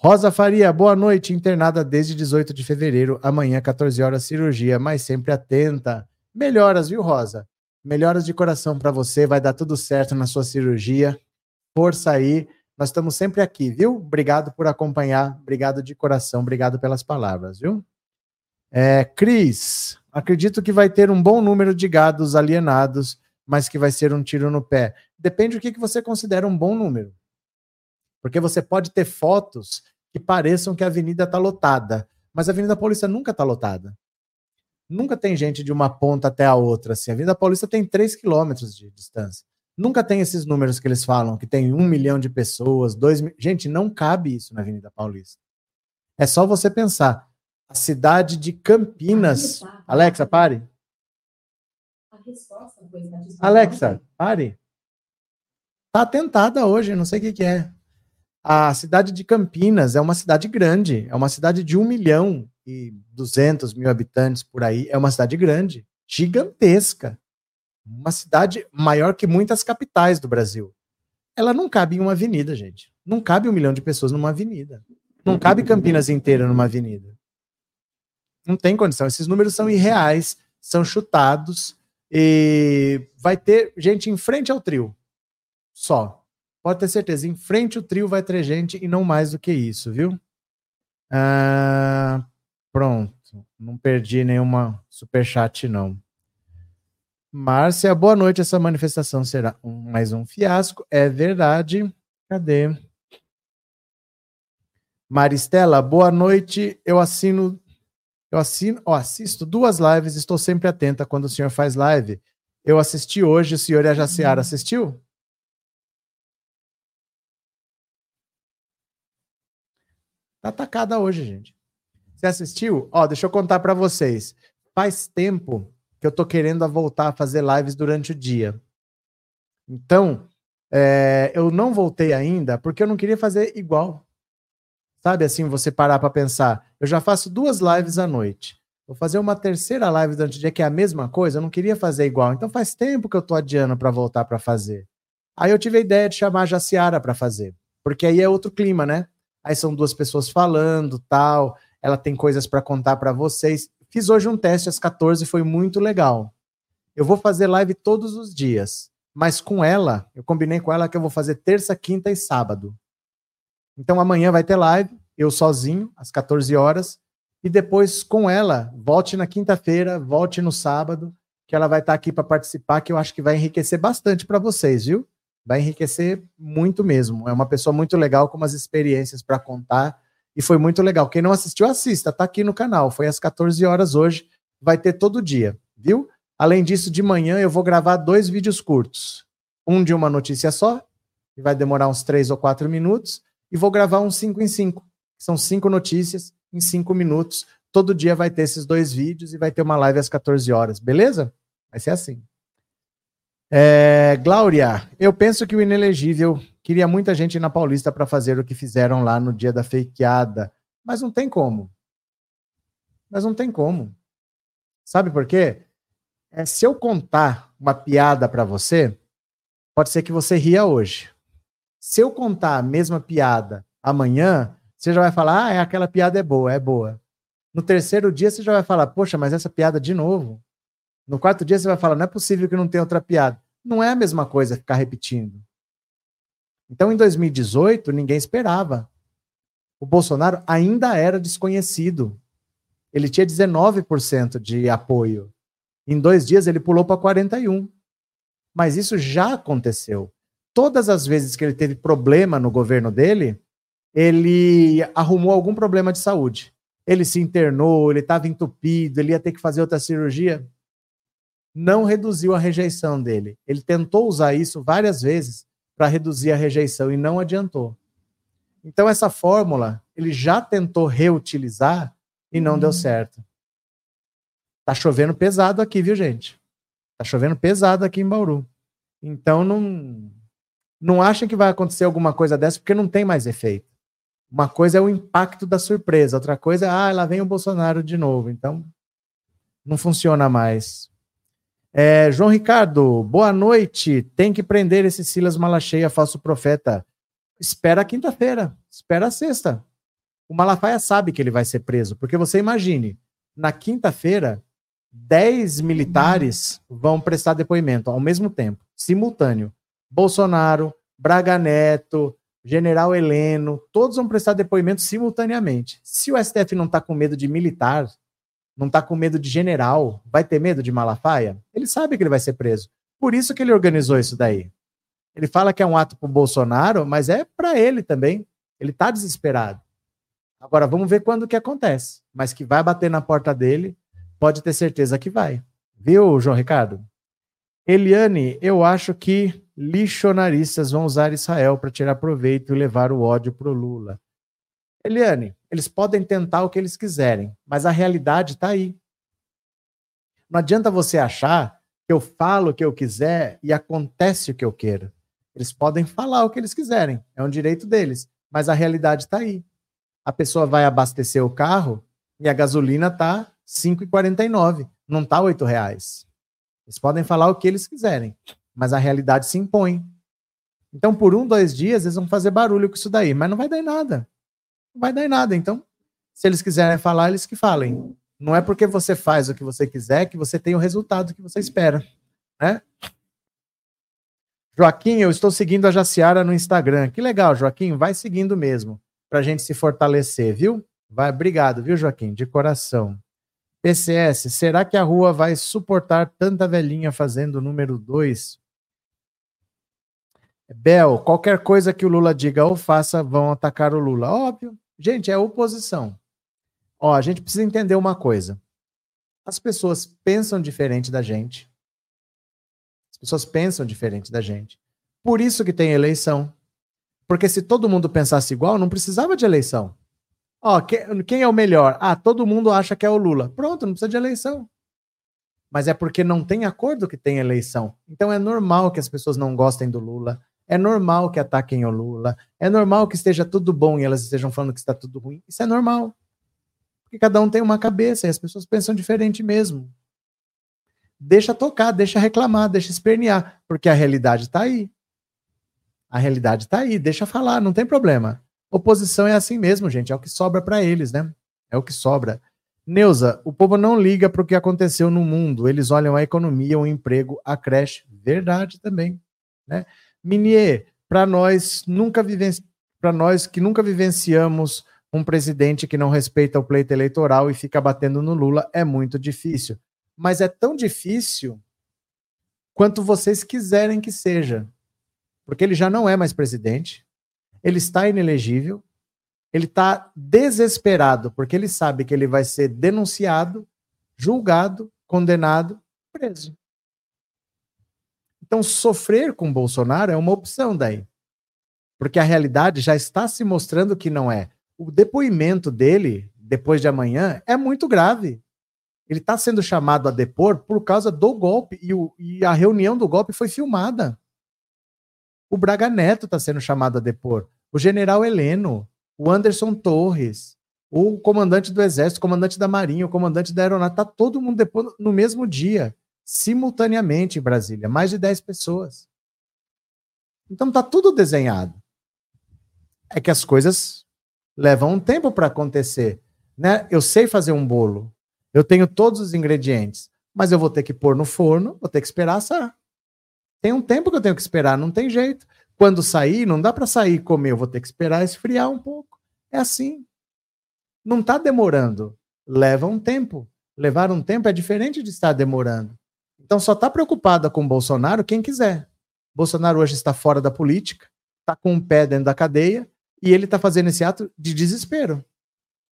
Rosa Faria, boa noite, internada desde 18 de fevereiro, amanhã 14 horas cirurgia, mas sempre atenta. Melhoras, viu, Rosa? Melhoras de coração para você, vai dar tudo certo na sua cirurgia. Força aí. Nós estamos sempre aqui, viu? Obrigado por acompanhar, obrigado de coração, obrigado pelas palavras, viu? É, Cris, acredito que vai ter um bom número de gados alienados, mas que vai ser um tiro no pé. Depende do que, que você considera um bom número. Porque você pode ter fotos que pareçam que a avenida está lotada. Mas a Avenida Paulista nunca está lotada. Nunca tem gente de uma ponta até a outra. Assim. A Avenida Paulista tem 3 quilômetros de distância. Nunca tem esses números que eles falam, que tem um milhão de pessoas, dois mil. Gente, não cabe isso na Avenida Paulista. É só você pensar. A cidade de Campinas. Alexa, pare. Alexa, pare. Tá atentada hoje, não sei o que, que é. A cidade de Campinas é uma cidade grande, é uma cidade de 1 milhão e 200 mil habitantes por aí, é uma cidade grande, gigantesca. Uma cidade maior que muitas capitais do Brasil. Ela não cabe em uma avenida, gente. Não cabe um milhão de pessoas numa avenida. Não cabe Campinas inteira numa avenida. Não tem condição. Esses números são irreais, são chutados e vai ter gente em frente ao trio. Só. Pode ter certeza, em frente o trio vai ter gente e não mais do que isso, viu? Ah, pronto. Não perdi nenhuma superchat, não. Márcia, boa noite. Essa manifestação será um, mais um fiasco. É verdade. Cadê? Maristela, boa noite. Eu assino. Eu assino, oh, assisto duas lives, estou sempre atenta quando o senhor faz live. Eu assisti hoje, o senhor e a Jaciara assistiu? Atacada hoje, gente. Você assistiu? Ó, deixa eu contar para vocês. Faz tempo que eu tô querendo voltar a fazer lives durante o dia. Então, é, eu não voltei ainda porque eu não queria fazer igual. Sabe assim, você parar para pensar. Eu já faço duas lives à noite. Vou fazer uma terceira live durante o dia que é a mesma coisa. Eu não queria fazer igual. Então faz tempo que eu tô adiando para voltar para fazer. Aí eu tive a ideia de chamar a Jaciara para fazer, porque aí é outro clima, né? Aí são duas pessoas falando, tal, ela tem coisas para contar para vocês. Fiz hoje um teste às 14, foi muito legal. Eu vou fazer live todos os dias, mas com ela, eu combinei com ela que eu vou fazer terça, quinta e sábado. Então amanhã vai ter live, eu sozinho, às 14 horas, e depois com ela, volte na quinta-feira, volte no sábado, que ela vai estar aqui para participar, que eu acho que vai enriquecer bastante para vocês, viu? Vai enriquecer muito mesmo. É uma pessoa muito legal, com umas experiências para contar. E foi muito legal. Quem não assistiu, assista, tá aqui no canal. Foi às 14 horas hoje, vai ter todo dia, viu? Além disso, de manhã eu vou gravar dois vídeos curtos. Um de uma notícia só, que vai demorar uns três ou quatro minutos, e vou gravar uns cinco em cinco. São cinco notícias em cinco minutos. Todo dia vai ter esses dois vídeos e vai ter uma live às 14 horas, beleza? Vai ser assim. É, Glória, eu penso que o inelegível queria muita gente na Paulista para fazer o que fizeram lá no dia da fakeada, mas não tem como. Mas não tem como. Sabe por quê? É, se eu contar uma piada para você, pode ser que você ria hoje. Se eu contar a mesma piada amanhã, você já vai falar, ah, é, aquela piada é boa, é boa. No terceiro dia, você já vai falar, poxa, mas essa piada de novo. No quarto dia você vai falar, não é possível que não tenha outra piada. Não é a mesma coisa ficar repetindo. Então, em 2018, ninguém esperava. O Bolsonaro ainda era desconhecido. Ele tinha 19% de apoio. Em dois dias, ele pulou para 41%. Mas isso já aconteceu. Todas as vezes que ele teve problema no governo dele, ele arrumou algum problema de saúde. Ele se internou, ele estava entupido, ele ia ter que fazer outra cirurgia não reduziu a rejeição dele. Ele tentou usar isso várias vezes para reduzir a rejeição e não adiantou. Então, essa fórmula ele já tentou reutilizar e não deu uhum. certo. Tá chovendo pesado aqui, viu, gente? Tá chovendo pesado aqui em Bauru. Então, não, não achem que vai acontecer alguma coisa dessa, porque não tem mais efeito. Uma coisa é o impacto da surpresa, outra coisa é, ah, lá vem o Bolsonaro de novo. Então, não funciona mais. É, João Ricardo, boa noite. Tem que prender esse Silas Malacheia, falso profeta. Espera quinta-feira, espera a sexta. O Malafaia sabe que ele vai ser preso, porque você imagine, na quinta-feira, 10 militares vão prestar depoimento ao mesmo tempo, simultâneo. Bolsonaro, Braga Neto, General Heleno, todos vão prestar depoimento simultaneamente. Se o STF não está com medo de militar, não está com medo de general, vai ter medo de Malafaia? Ele sabe que ele vai ser preso. Por isso que ele organizou isso daí. Ele fala que é um ato para o Bolsonaro, mas é para ele também. Ele está desesperado. Agora vamos ver quando que acontece. Mas que vai bater na porta dele, pode ter certeza que vai. Viu, João Ricardo? Eliane, eu acho que lixonaristas vão usar Israel para tirar proveito e levar o ódio para o Lula. Eliane, eles podem tentar o que eles quiserem, mas a realidade está aí. Não adianta você achar que eu falo o que eu quiser e acontece o que eu quero. Eles podem falar o que eles quiserem, é um direito deles, mas a realidade está aí. A pessoa vai abastecer o carro e a gasolina está R$ 5,49, não está R$ reais. Eles podem falar o que eles quiserem, mas a realidade se impõe. Então, por um, dois dias, eles vão fazer barulho com isso daí, mas não vai dar em nada. Vai dar em nada. Então, se eles quiserem falar, eles que falem. Não é porque você faz o que você quiser que você tem o resultado que você espera, né? Joaquim, eu estou seguindo a Jaciara no Instagram. Que legal, Joaquim, vai seguindo mesmo, para gente se fortalecer, viu? Vai, obrigado, viu, Joaquim, de coração. PCS, será que a rua vai suportar tanta velhinha fazendo o número 2? Bel, qualquer coisa que o Lula diga ou faça, vão atacar o Lula. Óbvio. Gente, é oposição. Ó, a gente precisa entender uma coisa. As pessoas pensam diferente da gente. As pessoas pensam diferente da gente. Por isso que tem eleição. Porque se todo mundo pensasse igual, não precisava de eleição. Ó, quem é o melhor? Ah, todo mundo acha que é o Lula. Pronto, não precisa de eleição. Mas é porque não tem acordo que tem eleição. Então é normal que as pessoas não gostem do Lula. É normal que ataquem o Lula. É normal que esteja tudo bom e elas estejam falando que está tudo ruim. Isso é normal. Porque cada um tem uma cabeça e as pessoas pensam diferente mesmo. Deixa tocar, deixa reclamar, deixa espernear, porque a realidade está aí. A realidade está aí, deixa falar, não tem problema. Oposição é assim mesmo, gente, é o que sobra para eles, né? É o que sobra. Neuza, o povo não liga para o que aconteceu no mundo, eles olham a economia, o emprego, a creche. Verdade também, né? Minier, para nós nunca para nós que nunca vivenciamos um presidente que não respeita o pleito eleitoral e fica batendo no Lula é muito difícil. Mas é tão difícil quanto vocês quiserem que seja. Porque ele já não é mais presidente, ele está inelegível, ele está desesperado, porque ele sabe que ele vai ser denunciado, julgado, condenado, preso. Então, sofrer com Bolsonaro é uma opção daí. Porque a realidade já está se mostrando que não é o depoimento dele, depois de amanhã, é muito grave. Ele está sendo chamado a depor por causa do golpe, e, o, e a reunião do golpe foi filmada. O Braga Neto está sendo chamado a depor. O general Heleno, o Anderson Torres, o comandante do Exército, o comandante da Marinha, o comandante da Aeronáutica, está todo mundo depondo no mesmo dia, simultaneamente em Brasília, mais de 10 pessoas. Então está tudo desenhado. É que as coisas leva um tempo para acontecer. Né? Eu sei fazer um bolo, eu tenho todos os ingredientes, mas eu vou ter que pôr no forno, vou ter que esperar assar. Tem um tempo que eu tenho que esperar, não tem jeito. Quando sair, não dá para sair e comer, eu vou ter que esperar esfriar um pouco. É assim. Não está demorando, leva um tempo. Levar um tempo é diferente de estar demorando. Então só está preocupada com Bolsonaro quem quiser. Bolsonaro hoje está fora da política, está com um pé dentro da cadeia, e ele tá fazendo esse ato de desespero.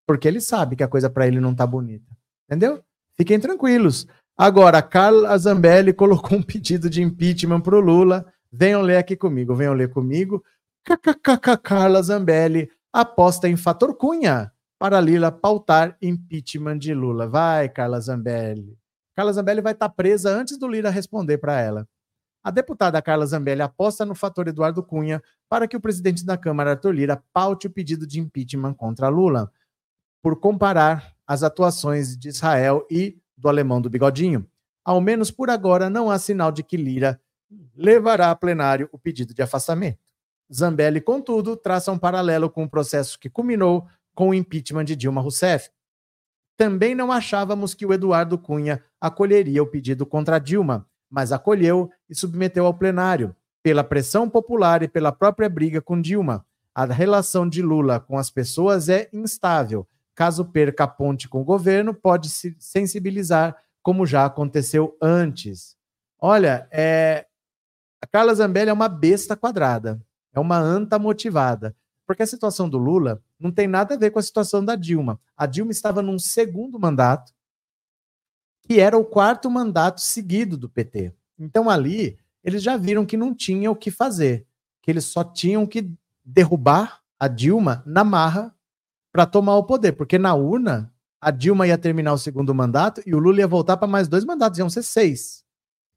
Porque ele sabe que a coisa para ele não tá bonita. Entendeu? Fiquem tranquilos. Agora, Carla Zambelli colocou um pedido de impeachment pro Lula. Venham ler aqui comigo, venham ler comigo. KKKK Carla Zambelli aposta em fator Cunha para Lila pautar impeachment de Lula. Vai, Carla Zambelli. Carla Zambelli vai estar tá presa antes do Lira responder para ela. A deputada Carla Zambelli aposta no fator Eduardo Cunha para que o presidente da Câmara, Arthur Lira, paute o pedido de impeachment contra Lula, por comparar as atuações de Israel e do alemão do bigodinho. Ao menos por agora, não há sinal de que Lira levará a plenário o pedido de afastamento. Zambelli, contudo, traça um paralelo com o processo que culminou com o impeachment de Dilma Rousseff. Também não achávamos que o Eduardo Cunha acolheria o pedido contra Dilma, mas acolheu e submeteu ao plenário, pela pressão popular e pela própria briga com Dilma. A relação de Lula com as pessoas é instável. Caso perca a ponte com o governo, pode se sensibilizar, como já aconteceu antes. Olha, é... a Carla Zambelli é uma besta quadrada, é uma anta motivada. Porque a situação do Lula não tem nada a ver com a situação da Dilma. A Dilma estava num segundo mandato, que era o quarto mandato seguido do PT. Então ali eles já viram que não tinha o que fazer, que eles só tinham que derrubar a Dilma na marra para tomar o poder, porque na urna a Dilma ia terminar o segundo mandato e o Lula ia voltar para mais dois mandatos, iam ser seis.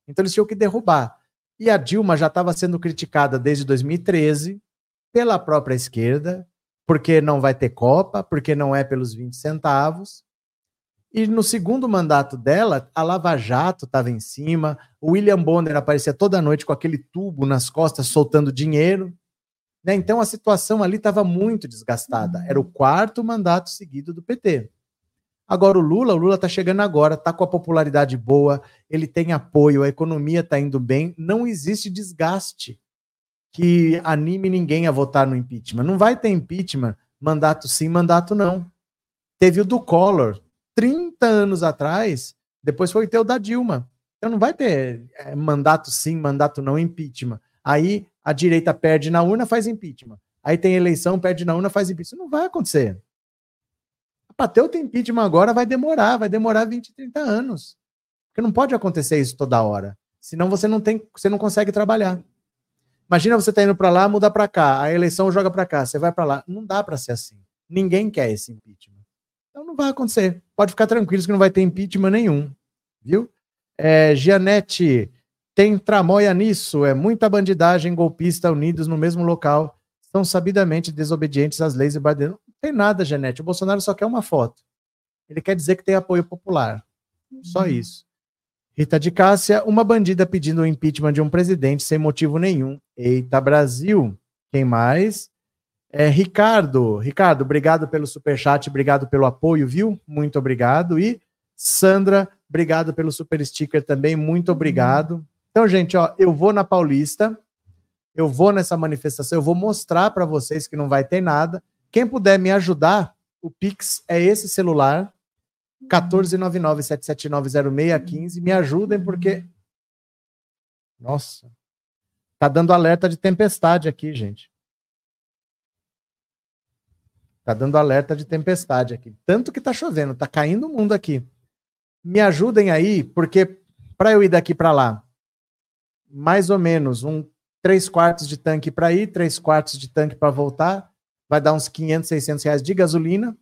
Então eles tinham que derrubar. E a Dilma já estava sendo criticada desde 2013 pela própria esquerda, porque não vai ter Copa, porque não é pelos 20 centavos. E no segundo mandato dela, a Lava Jato estava em cima, o William Bonner aparecia toda noite com aquele tubo nas costas soltando dinheiro. Né? Então a situação ali estava muito desgastada. Era o quarto mandato seguido do PT. Agora o Lula, o Lula está chegando agora, está com a popularidade boa, ele tem apoio, a economia está indo bem, não existe desgaste que anime ninguém a votar no impeachment. Não vai ter impeachment, mandato sim, mandato não. Teve o do Collor, 30 anos atrás, depois foi ter o da Dilma. Então não vai ter é, mandato sim, mandato não, impeachment. Aí a direita perde na urna, faz impeachment. Aí tem eleição, perde na urna, faz impeachment. Isso não vai acontecer. Para ter o impeachment agora vai demorar, vai demorar 20, 30 anos. Porque não pode acontecer isso toda hora. Senão você não tem, você não consegue trabalhar. Imagina você tá indo para lá, muda para cá, a eleição joga para cá, você vai para lá. Não dá para ser assim. Ninguém quer esse impeachment. Então não vai acontecer. Pode ficar tranquilo que não vai ter impeachment nenhum. Viu? É, Gianete, tem tramóia nisso. É muita bandidagem golpista unidos no mesmo local. São sabidamente desobedientes às leis e bandeiras tem nada, Janete. O Bolsonaro só quer uma foto. Ele quer dizer que tem apoio popular. Só uhum. isso. Rita de Cássia, uma bandida pedindo o impeachment de um presidente sem motivo nenhum. Eita, Brasil. Quem mais? É, Ricardo. Ricardo, obrigado pelo superchat, obrigado pelo apoio, viu? Muito obrigado. E Sandra, obrigado pelo super sticker também, muito obrigado. Então, gente, ó, eu vou na Paulista, eu vou nessa manifestação, eu vou mostrar para vocês que não vai ter nada. Quem puder me ajudar, o Pix é esse celular, 14997790615. Me ajudem, porque. Nossa. Tá dando alerta de tempestade aqui, gente. Tá dando alerta de tempestade aqui. Tanto que tá chovendo, tá caindo o mundo aqui. Me ajudem aí, porque para eu ir daqui para lá, mais ou menos um três quartos de tanque para ir, três quartos de tanque para voltar, vai dar uns 500, 600 reais de gasolina.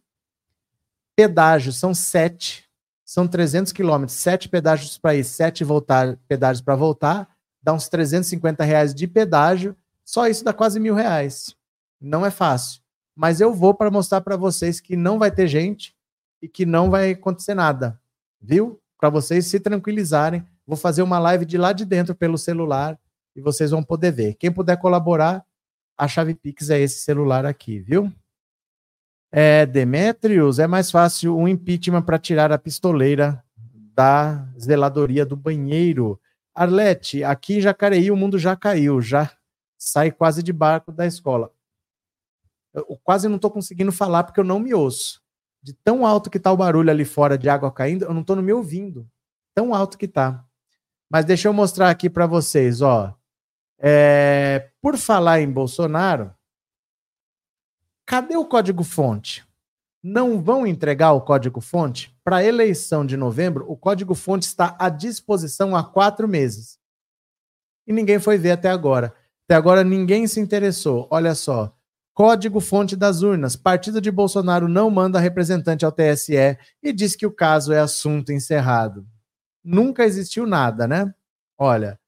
Pedágio são sete, são 300 quilômetros, sete pedágios para ir, sete voltar, pedágios para voltar, dá uns 350 reais de pedágio. Só isso dá quase mil reais. Não é fácil. Mas eu vou para mostrar para vocês que não vai ter gente e que não vai acontecer nada, viu? Para vocês se tranquilizarem. Vou fazer uma live de lá de dentro pelo celular e vocês vão poder ver. Quem puder colaborar, a chave Pix é esse celular aqui, viu? É, é mais fácil um impeachment para tirar a pistoleira da zeladoria do banheiro. Arlete, aqui em Jacareí o mundo já caiu, já sai quase de barco da escola. Eu quase não estou conseguindo falar porque eu não me ouço. De tão alto que está o barulho ali fora de água caindo, eu não estou me ouvindo. Tão alto que está. Mas deixa eu mostrar aqui para vocês, ó. É, por falar em Bolsonaro, cadê o código-fonte? Não vão entregar o código-fonte? Para a eleição de novembro, o código-fonte está à disposição há quatro meses. E ninguém foi ver até agora. Até agora ninguém se interessou. Olha só. Código-fonte das urnas. Partido de Bolsonaro não manda representante ao TSE e diz que o caso é assunto encerrado. Nunca existiu nada, né? Olha,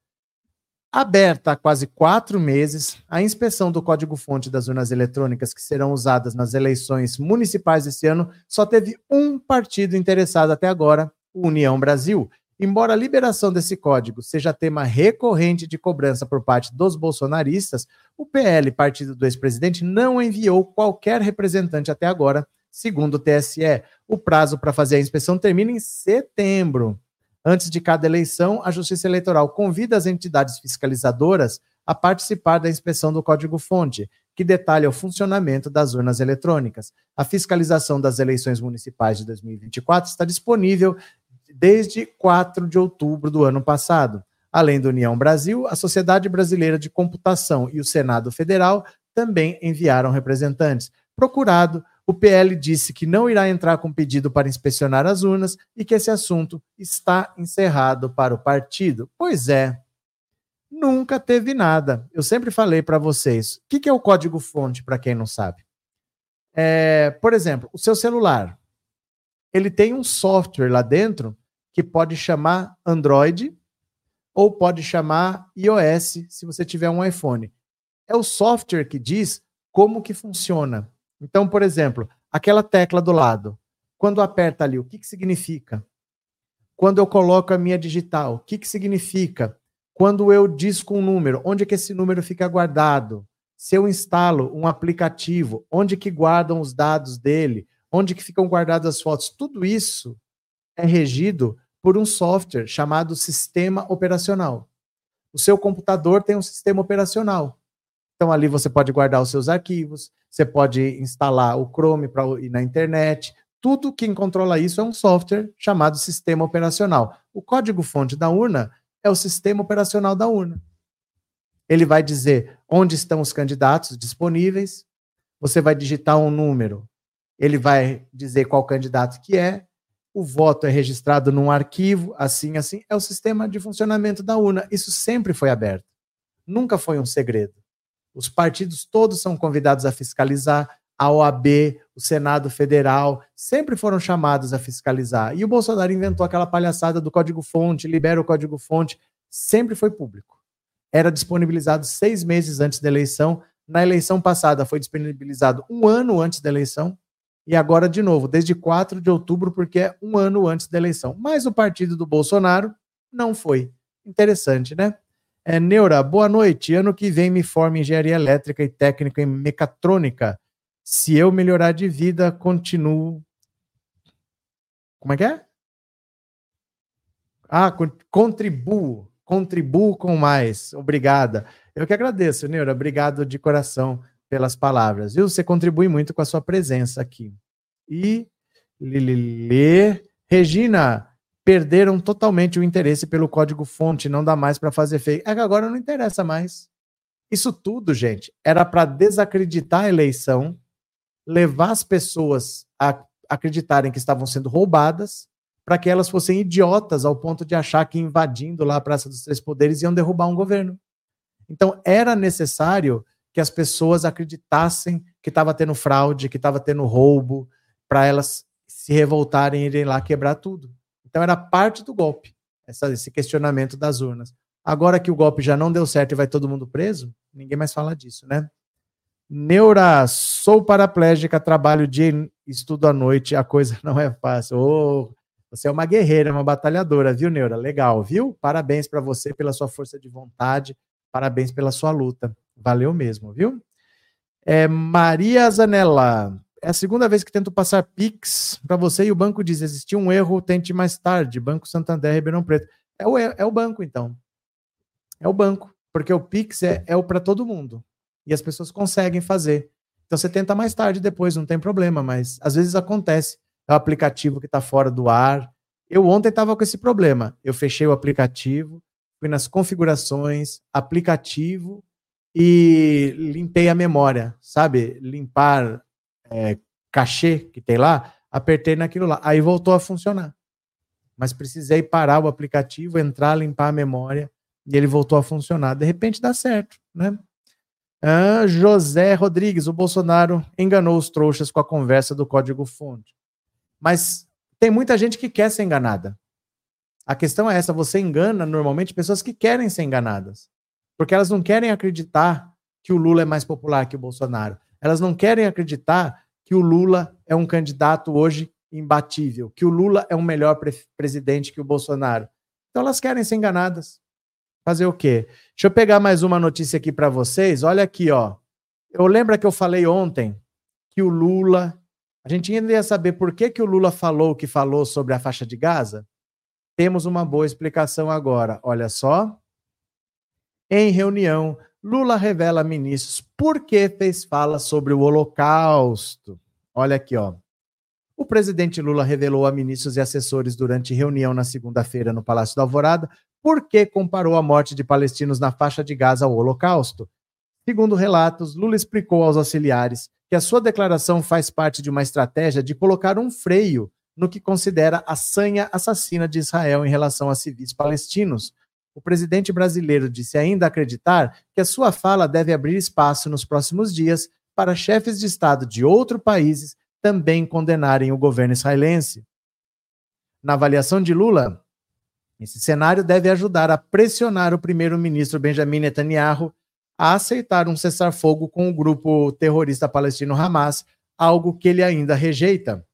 Aberta há quase quatro meses, a inspeção do código-fonte das urnas eletrônicas que serão usadas nas eleições municipais deste ano só teve um partido interessado até agora, o União Brasil. Embora a liberação desse código seja tema recorrente de cobrança por parte dos bolsonaristas, o PL, partido do ex-presidente, não enviou qualquer representante até agora, segundo o TSE. O prazo para fazer a inspeção termina em setembro. Antes de cada eleição, a Justiça Eleitoral convida as entidades fiscalizadoras a participar da inspeção do código-fonte, que detalha o funcionamento das urnas eletrônicas. A fiscalização das eleições municipais de 2024 está disponível desde 4 de outubro do ano passado. Além da União Brasil, a Sociedade Brasileira de Computação e o Senado Federal também enviaram representantes. Procurado, o PL disse que não irá entrar com pedido para inspecionar as urnas e que esse assunto está encerrado para o partido. Pois é, nunca teve nada. Eu sempre falei para vocês. O que, é o código-fonte, para quem não sabe? É, por exemplo, o seu celular. Ele tem um software lá dentro que pode chamar Android ou pode chamar iOS, se você tiver um iPhone. É o software que diz como que funciona. Então, por exemplo, aquela tecla do lado, quando aperta ali, o que, que significa? Quando eu coloco a minha digital, o que, que significa? Quando eu disco um número, onde é que esse número fica guardado? Se eu instalo um aplicativo, onde que guardam os dados dele? Onde que ficam guardadas as fotos? Tudo isso é regido por um software chamado sistema operacional. O seu computador tem um sistema operacional. Então ali você pode guardar os seus arquivos, você pode instalar o Chrome para ir na internet. Tudo quem controla isso é um software chamado sistema operacional. O código-fonte da urna é o sistema operacional da urna. Ele vai dizer onde estão os candidatos disponíveis. Você vai digitar um número. Ele vai dizer qual candidato que é. O voto é registrado num arquivo, assim, assim. É o sistema de funcionamento da urna. Isso sempre foi aberto. Nunca foi um segredo. Os partidos todos são convidados a fiscalizar, a OAB, o Senado Federal, sempre foram chamados a fiscalizar. E o Bolsonaro inventou aquela palhaçada do código-fonte, libera o código-fonte, sempre foi público. Era disponibilizado seis meses antes da eleição. Na eleição passada foi disponibilizado um ano antes da eleição. E agora, de novo, desde 4 de outubro, porque é um ano antes da eleição. Mas o partido do Bolsonaro não foi. Interessante, né? É, Neura, boa noite. Ano que vem me formo em engenharia elétrica e técnico em mecatrônica. Se eu melhorar de vida, continuo. Como é que é? Ah, contribuo. Contribuo com mais. Obrigada. Eu que agradeço, Neura. Obrigado de coração pelas palavras. Viu? Você contribui muito com a sua presença aqui. E Lili, Regina, perderam totalmente o interesse pelo código-fonte, não dá mais para fazer fake. É que agora não interessa mais. Isso tudo, gente, era para desacreditar a eleição, levar as pessoas a acreditarem que estavam sendo roubadas, para que elas fossem idiotas ao ponto de achar que invadindo lá a Praça dos Três Poderes iam derrubar um governo. Então, era necessário que as pessoas acreditassem que estava tendo fraude, que estava tendo roubo, para elas se revoltarem e irem lá quebrar tudo. Então era parte do golpe, essa, esse questionamento das urnas. Agora que o golpe já não deu certo e vai todo mundo preso, ninguém mais fala disso, né? Neura, sou paraplégica, trabalho dia estudo à noite, a coisa [laughs] não é fácil. Oh, você é uma guerreira, uma batalhadora, viu, Neura? Legal, viu? Parabéns para você pela sua força de vontade, parabéns pela sua luta. Valeu mesmo, viu? É, Maria Zanella, é a segunda vez que tento passar Pix para você e o banco diz: existiu um erro, tente mais tarde. Banco Santander, Ribeirão Preto. É o, é o banco, então. É o banco. Porque o Pix é, é o para todo mundo. E as pessoas conseguem fazer. Então você tenta mais tarde depois, não tem problema, mas às vezes acontece. É o aplicativo que está fora do ar. Eu ontem estava com esse problema. Eu fechei o aplicativo, fui nas configurações, aplicativo e limpei a memória, sabe? Limpar é, cachê que tem lá, apertei naquilo lá. Aí voltou a funcionar. Mas precisei parar o aplicativo, entrar, limpar a memória e ele voltou a funcionar. De repente dá certo, né? Ah, José Rodrigues, o Bolsonaro enganou os trouxas com a conversa do código-fonte. Mas tem muita gente que quer ser enganada. A questão é essa: você engana normalmente pessoas que querem ser enganadas. Porque elas não querem acreditar que o Lula é mais popular que o Bolsonaro. Elas não querem acreditar que o Lula é um candidato hoje imbatível, que o Lula é um melhor pre presidente que o Bolsonaro. Então elas querem ser enganadas. Fazer o quê? Deixa eu pegar mais uma notícia aqui para vocês. Olha aqui, ó. Eu lembro que eu falei ontem que o Lula. A gente ainda ia saber por que, que o Lula falou o que falou sobre a faixa de Gaza. Temos uma boa explicação agora. Olha só. Em reunião Lula revela a ministros por que fez fala sobre o Holocausto. Olha aqui, ó. O presidente Lula revelou a ministros e assessores durante reunião na segunda-feira no Palácio da Alvorada por que comparou a morte de palestinos na faixa de Gaza ao Holocausto. Segundo relatos, Lula explicou aos auxiliares que a sua declaração faz parte de uma estratégia de colocar um freio no que considera a sanha assassina de Israel em relação a civis palestinos. O presidente brasileiro disse ainda acreditar que a sua fala deve abrir espaço nos próximos dias para chefes de Estado de outros países também condenarem o governo israelense. Na avaliação de Lula, esse cenário deve ajudar a pressionar o primeiro-ministro Benjamin Netanyahu a aceitar um cessar-fogo com o grupo terrorista palestino Hamas, algo que ele ainda rejeita.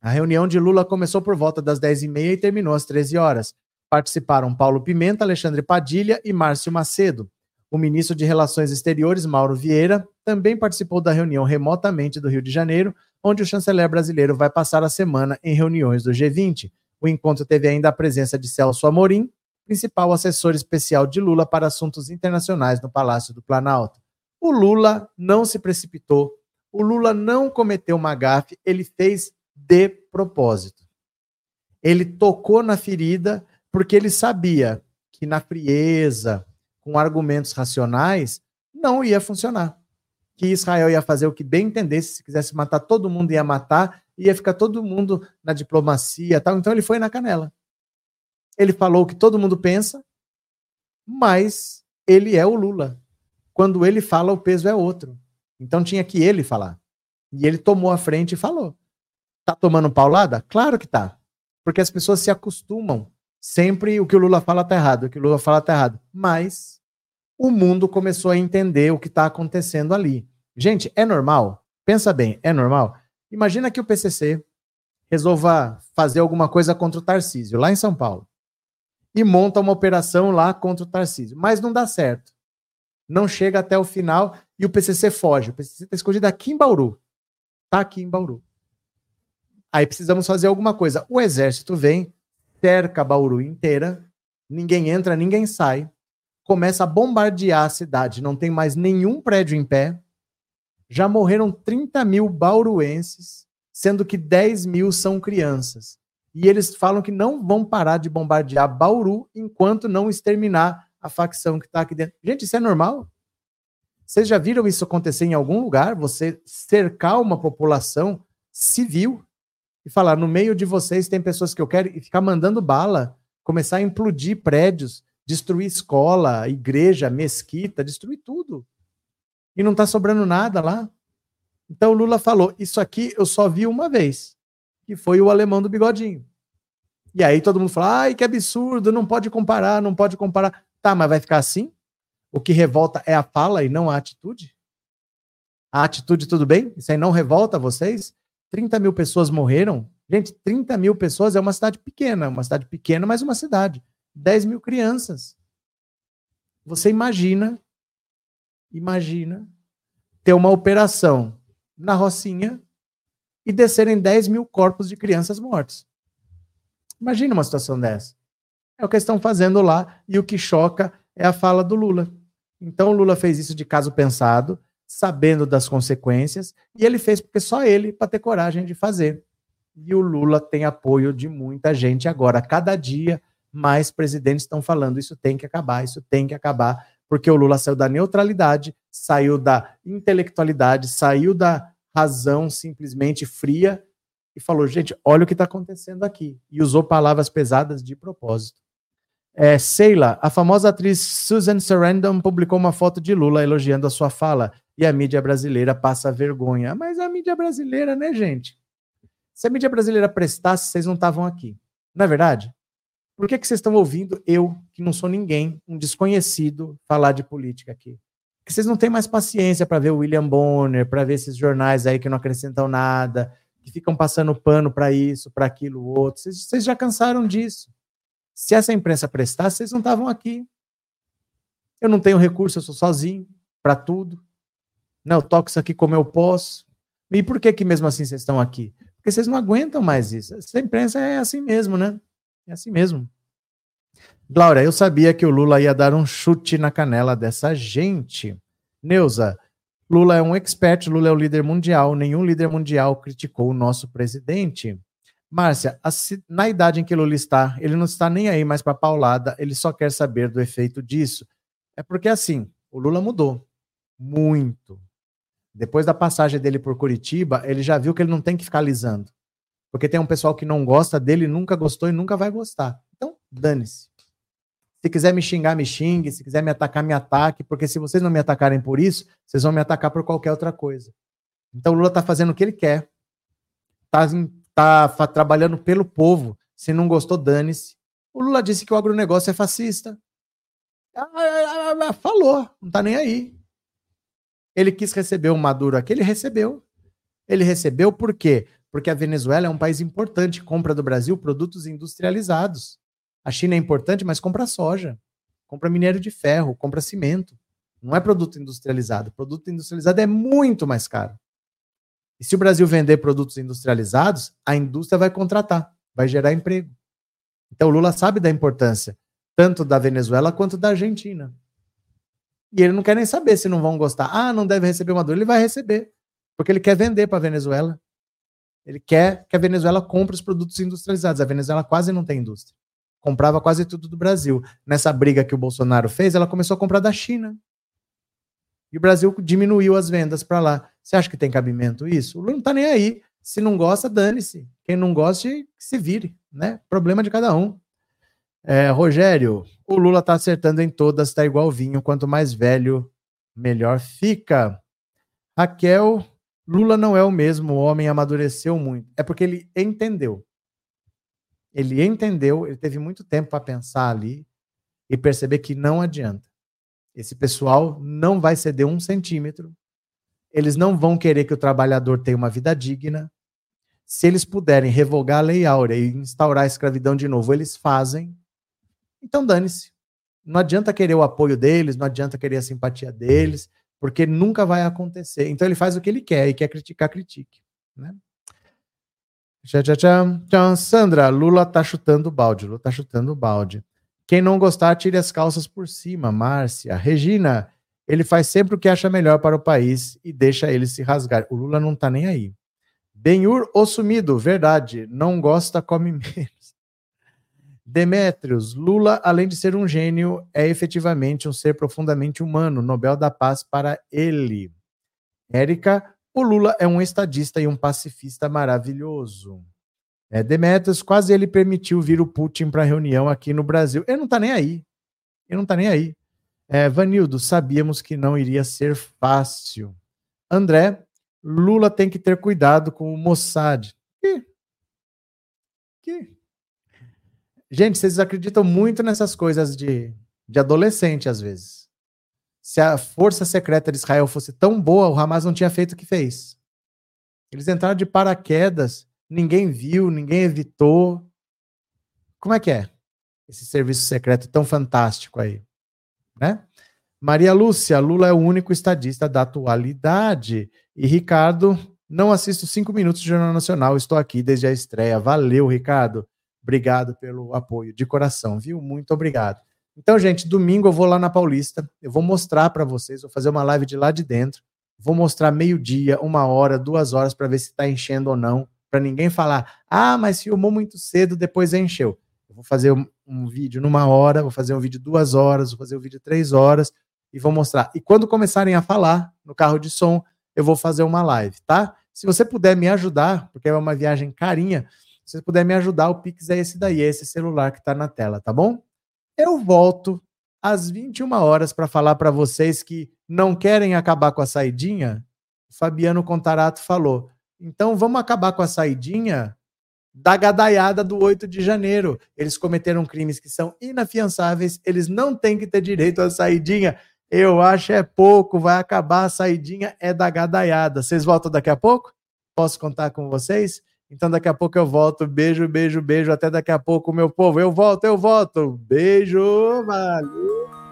A reunião de Lula começou por volta das 10h30 e terminou às 13 horas. Participaram Paulo Pimenta, Alexandre Padilha e Márcio Macedo. O ministro de Relações Exteriores, Mauro Vieira, também participou da reunião remotamente do Rio de Janeiro, onde o chanceler brasileiro vai passar a semana em reuniões do G20. O encontro teve ainda a presença de Celso Amorim, principal assessor especial de Lula para assuntos internacionais no Palácio do Planalto. O Lula não se precipitou, o Lula não cometeu uma gafe, ele fez de propósito. Ele tocou na ferida porque ele sabia que na frieza, com argumentos racionais, não ia funcionar. Que Israel ia fazer o que bem entendesse, se quisesse matar todo mundo, ia matar, ia ficar todo mundo na diplomacia tal. Então ele foi na canela. Ele falou o que todo mundo pensa, mas ele é o Lula. Quando ele fala, o peso é outro. Então tinha que ele falar. E ele tomou a frente e falou. Tá tomando paulada? Claro que tá. Porque as pessoas se acostumam. Sempre o que o Lula fala tá errado, o que o Lula fala tá errado. Mas o mundo começou a entender o que está acontecendo ali. Gente, é normal? Pensa bem, é normal? Imagina que o PCC resolva fazer alguma coisa contra o Tarcísio, lá em São Paulo, e monta uma operação lá contra o Tarcísio, mas não dá certo. Não chega até o final e o PCC foge. O PCC está escondido aqui em Bauru. Está aqui em Bauru. Aí precisamos fazer alguma coisa. O exército vem, cerca Bauru inteira, ninguém entra, ninguém sai começa a bombardear a cidade, não tem mais nenhum prédio em pé. Já morreram 30 mil bauruenses, sendo que 10 mil são crianças. E eles falam que não vão parar de bombardear Bauru enquanto não exterminar a facção que está aqui dentro. Gente, isso é normal? Vocês já viram isso acontecer em algum lugar? Você cercar uma população civil e falar: no meio de vocês tem pessoas que eu quero, e ficar mandando bala, começar a implodir prédios destruir escola, igreja, mesquita, destruir tudo. E não está sobrando nada lá. Então o Lula falou: Isso aqui eu só vi uma vez, que foi o alemão do bigodinho. E aí todo mundo fala: Ai, que absurdo, não pode comparar, não pode comparar. Tá, mas vai ficar assim? O que revolta é a fala e não a atitude? A atitude, tudo bem? Isso aí não revolta vocês? 30 mil pessoas morreram. Gente, 30 mil pessoas é uma cidade pequena, uma cidade pequena, mas uma cidade. 10 mil crianças. Você imagina, imagina, ter uma operação na Rocinha e descerem 10 mil corpos de crianças mortas. Imagina uma situação dessa. É o que estão fazendo lá e o que choca é a fala do Lula. Então o Lula fez isso de caso pensado, sabendo das consequências, e ele fez porque só ele para ter coragem de fazer. E o Lula tem apoio de muita gente agora. Cada dia mais presidentes estão falando isso tem que acabar, isso tem que acabar, porque o Lula saiu da neutralidade, saiu da intelectualidade, saiu da razão simplesmente fria e falou: gente, olha o que está acontecendo aqui. E usou palavras pesadas de propósito. É, Sheila, a famosa atriz Susan Sarandon publicou uma foto de Lula elogiando a sua fala e a mídia brasileira passa vergonha. Mas a mídia brasileira, né, gente? Se a mídia brasileira prestasse, vocês não estavam aqui. Não é verdade? Por que, que vocês estão ouvindo eu, que não sou ninguém, um desconhecido, falar de política aqui? Vocês não têm mais paciência para ver o William Bonner, para ver esses jornais aí que não acrescentam nada, que ficam passando pano para isso, para aquilo, outro. Vocês, vocês já cansaram disso. Se essa imprensa prestasse, vocês não estavam aqui. Eu não tenho recurso, eu sou sozinho para tudo. Não, eu toco isso aqui como eu posso. E por que que mesmo assim vocês estão aqui? Porque vocês não aguentam mais isso. Essa imprensa é assim mesmo, né? É assim mesmo. Laura, eu sabia que o Lula ia dar um chute na canela dessa gente. Neuza, Lula é um expert, Lula é o líder mundial, nenhum líder mundial criticou o nosso presidente. Márcia, na idade em que Lula está, ele não está nem aí mais para paulada, ele só quer saber do efeito disso. É porque assim, o Lula mudou. Muito. Depois da passagem dele por Curitiba, ele já viu que ele não tem que ficar alisando. Porque tem um pessoal que não gosta dele, nunca gostou e nunca vai gostar. Então, dane-se. Se quiser me xingar, me xingue. Se quiser me atacar, me ataque. Porque se vocês não me atacarem por isso, vocês vão me atacar por qualquer outra coisa. Então, o Lula está fazendo o que ele quer. Está tá trabalhando pelo povo. Se não gostou, dane-se. O Lula disse que o agronegócio é fascista. Ah, ah, ah, falou, não está nem aí. Ele quis receber o Maduro aqui, ele recebeu. Ele recebeu por quê? Porque a Venezuela é um país importante, compra do Brasil produtos industrializados. A China é importante, mas compra soja, compra minério de ferro, compra cimento. Não é produto industrializado. Produto industrializado é muito mais caro. E se o Brasil vender produtos industrializados, a indústria vai contratar, vai gerar emprego. Então o Lula sabe da importância tanto da Venezuela quanto da Argentina. E ele não quer nem saber se não vão gostar. Ah, não deve receber Maduro. Ele vai receber, porque ele quer vender para a Venezuela. Ele quer que a Venezuela compre os produtos industrializados. A Venezuela quase não tem indústria. Comprava quase tudo do Brasil. Nessa briga que o Bolsonaro fez, ela começou a comprar da China. E o Brasil diminuiu as vendas para lá. Você acha que tem cabimento isso? O Lula não está nem aí. Se não gosta, dane-se. Quem não gosta, se vire. Né? Problema de cada um. É, Rogério, o Lula tá acertando em todas, tá igual vinho. Quanto mais velho, melhor fica. Raquel, Lula não é o mesmo, o homem amadureceu muito. É porque ele entendeu. Ele entendeu, ele teve muito tempo para pensar ali e perceber que não adianta. Esse pessoal não vai ceder um centímetro. Eles não vão querer que o trabalhador tenha uma vida digna. Se eles puderem revogar a Lei Áurea e instaurar a escravidão de novo, eles fazem então dane-se. Não adianta querer o apoio deles, não adianta querer a simpatia deles, porque nunca vai acontecer. Então ele faz o que ele quer e quer criticar, critique. Né? Tchau, tchau, tchau. tchau. Sandra, Lula tá chutando o balde. Lula tá chutando o balde. Quem não gostar, tire as calças por cima. Márcia. Regina, ele faz sempre o que acha melhor para o país e deixa ele se rasgar. O Lula não tá nem aí. Benhur, o sumido, verdade. Não gosta, come [laughs] menos. Demétrios, Lula, além de ser um gênio, é efetivamente um ser profundamente humano. Nobel da Paz para ele. Érica, o Lula é um estadista e um pacifista maravilhoso. É, Demetrios, quase ele permitiu vir o Putin para reunião aqui no Brasil. Ele não está nem aí. Ele não está nem aí. É, Vanildo, sabíamos que não iria ser fácil. André, Lula tem que ter cuidado com o Mossad. Que? Que? Gente, vocês acreditam muito nessas coisas de, de adolescente, às vezes. Se a força secreta de Israel fosse tão boa, o Hamas não tinha feito o que fez. Eles entraram de paraquedas, ninguém viu, ninguém evitou. Como é que é? Esse serviço secreto tão fantástico aí, né? Maria Lúcia, Lula é o único estadista da atualidade. E Ricardo, não assisto cinco minutos de Jornal Nacional, estou aqui desde a estreia. Valeu, Ricardo. Obrigado pelo apoio, de coração, viu? Muito obrigado. Então, gente, domingo eu vou lá na Paulista, eu vou mostrar para vocês, vou fazer uma live de lá de dentro, vou mostrar meio-dia, uma hora, duas horas para ver se está enchendo ou não, para ninguém falar, ah, mas filmou muito cedo, depois encheu. Eu vou fazer um, um, vídeo numa hora, vou fazer um vídeo duas horas, vou fazer um vídeo três horas e vou mostrar. E quando começarem a falar no carro de som, eu vou fazer uma live, tá? Se você puder me ajudar, porque é uma viagem carinha, se você puder me ajudar, o Pix é esse daí, é esse celular que está na tela, tá bom? Eu volto às 21 horas para falar para vocês que não querem acabar com a saidinha. Fabiano Contarato falou. Então vamos acabar com a saidinha da gadaiada do 8 de janeiro. Eles cometeram crimes que são inafiançáveis, eles não têm que ter direito à saidinha. Eu acho é pouco, vai acabar a saidinha é da gadaiada. Vocês voltam daqui a pouco? Posso contar com vocês? Então daqui a pouco eu volto. Beijo, beijo, beijo. Até daqui a pouco, meu povo. Eu volto, eu volto. Beijo, valeu.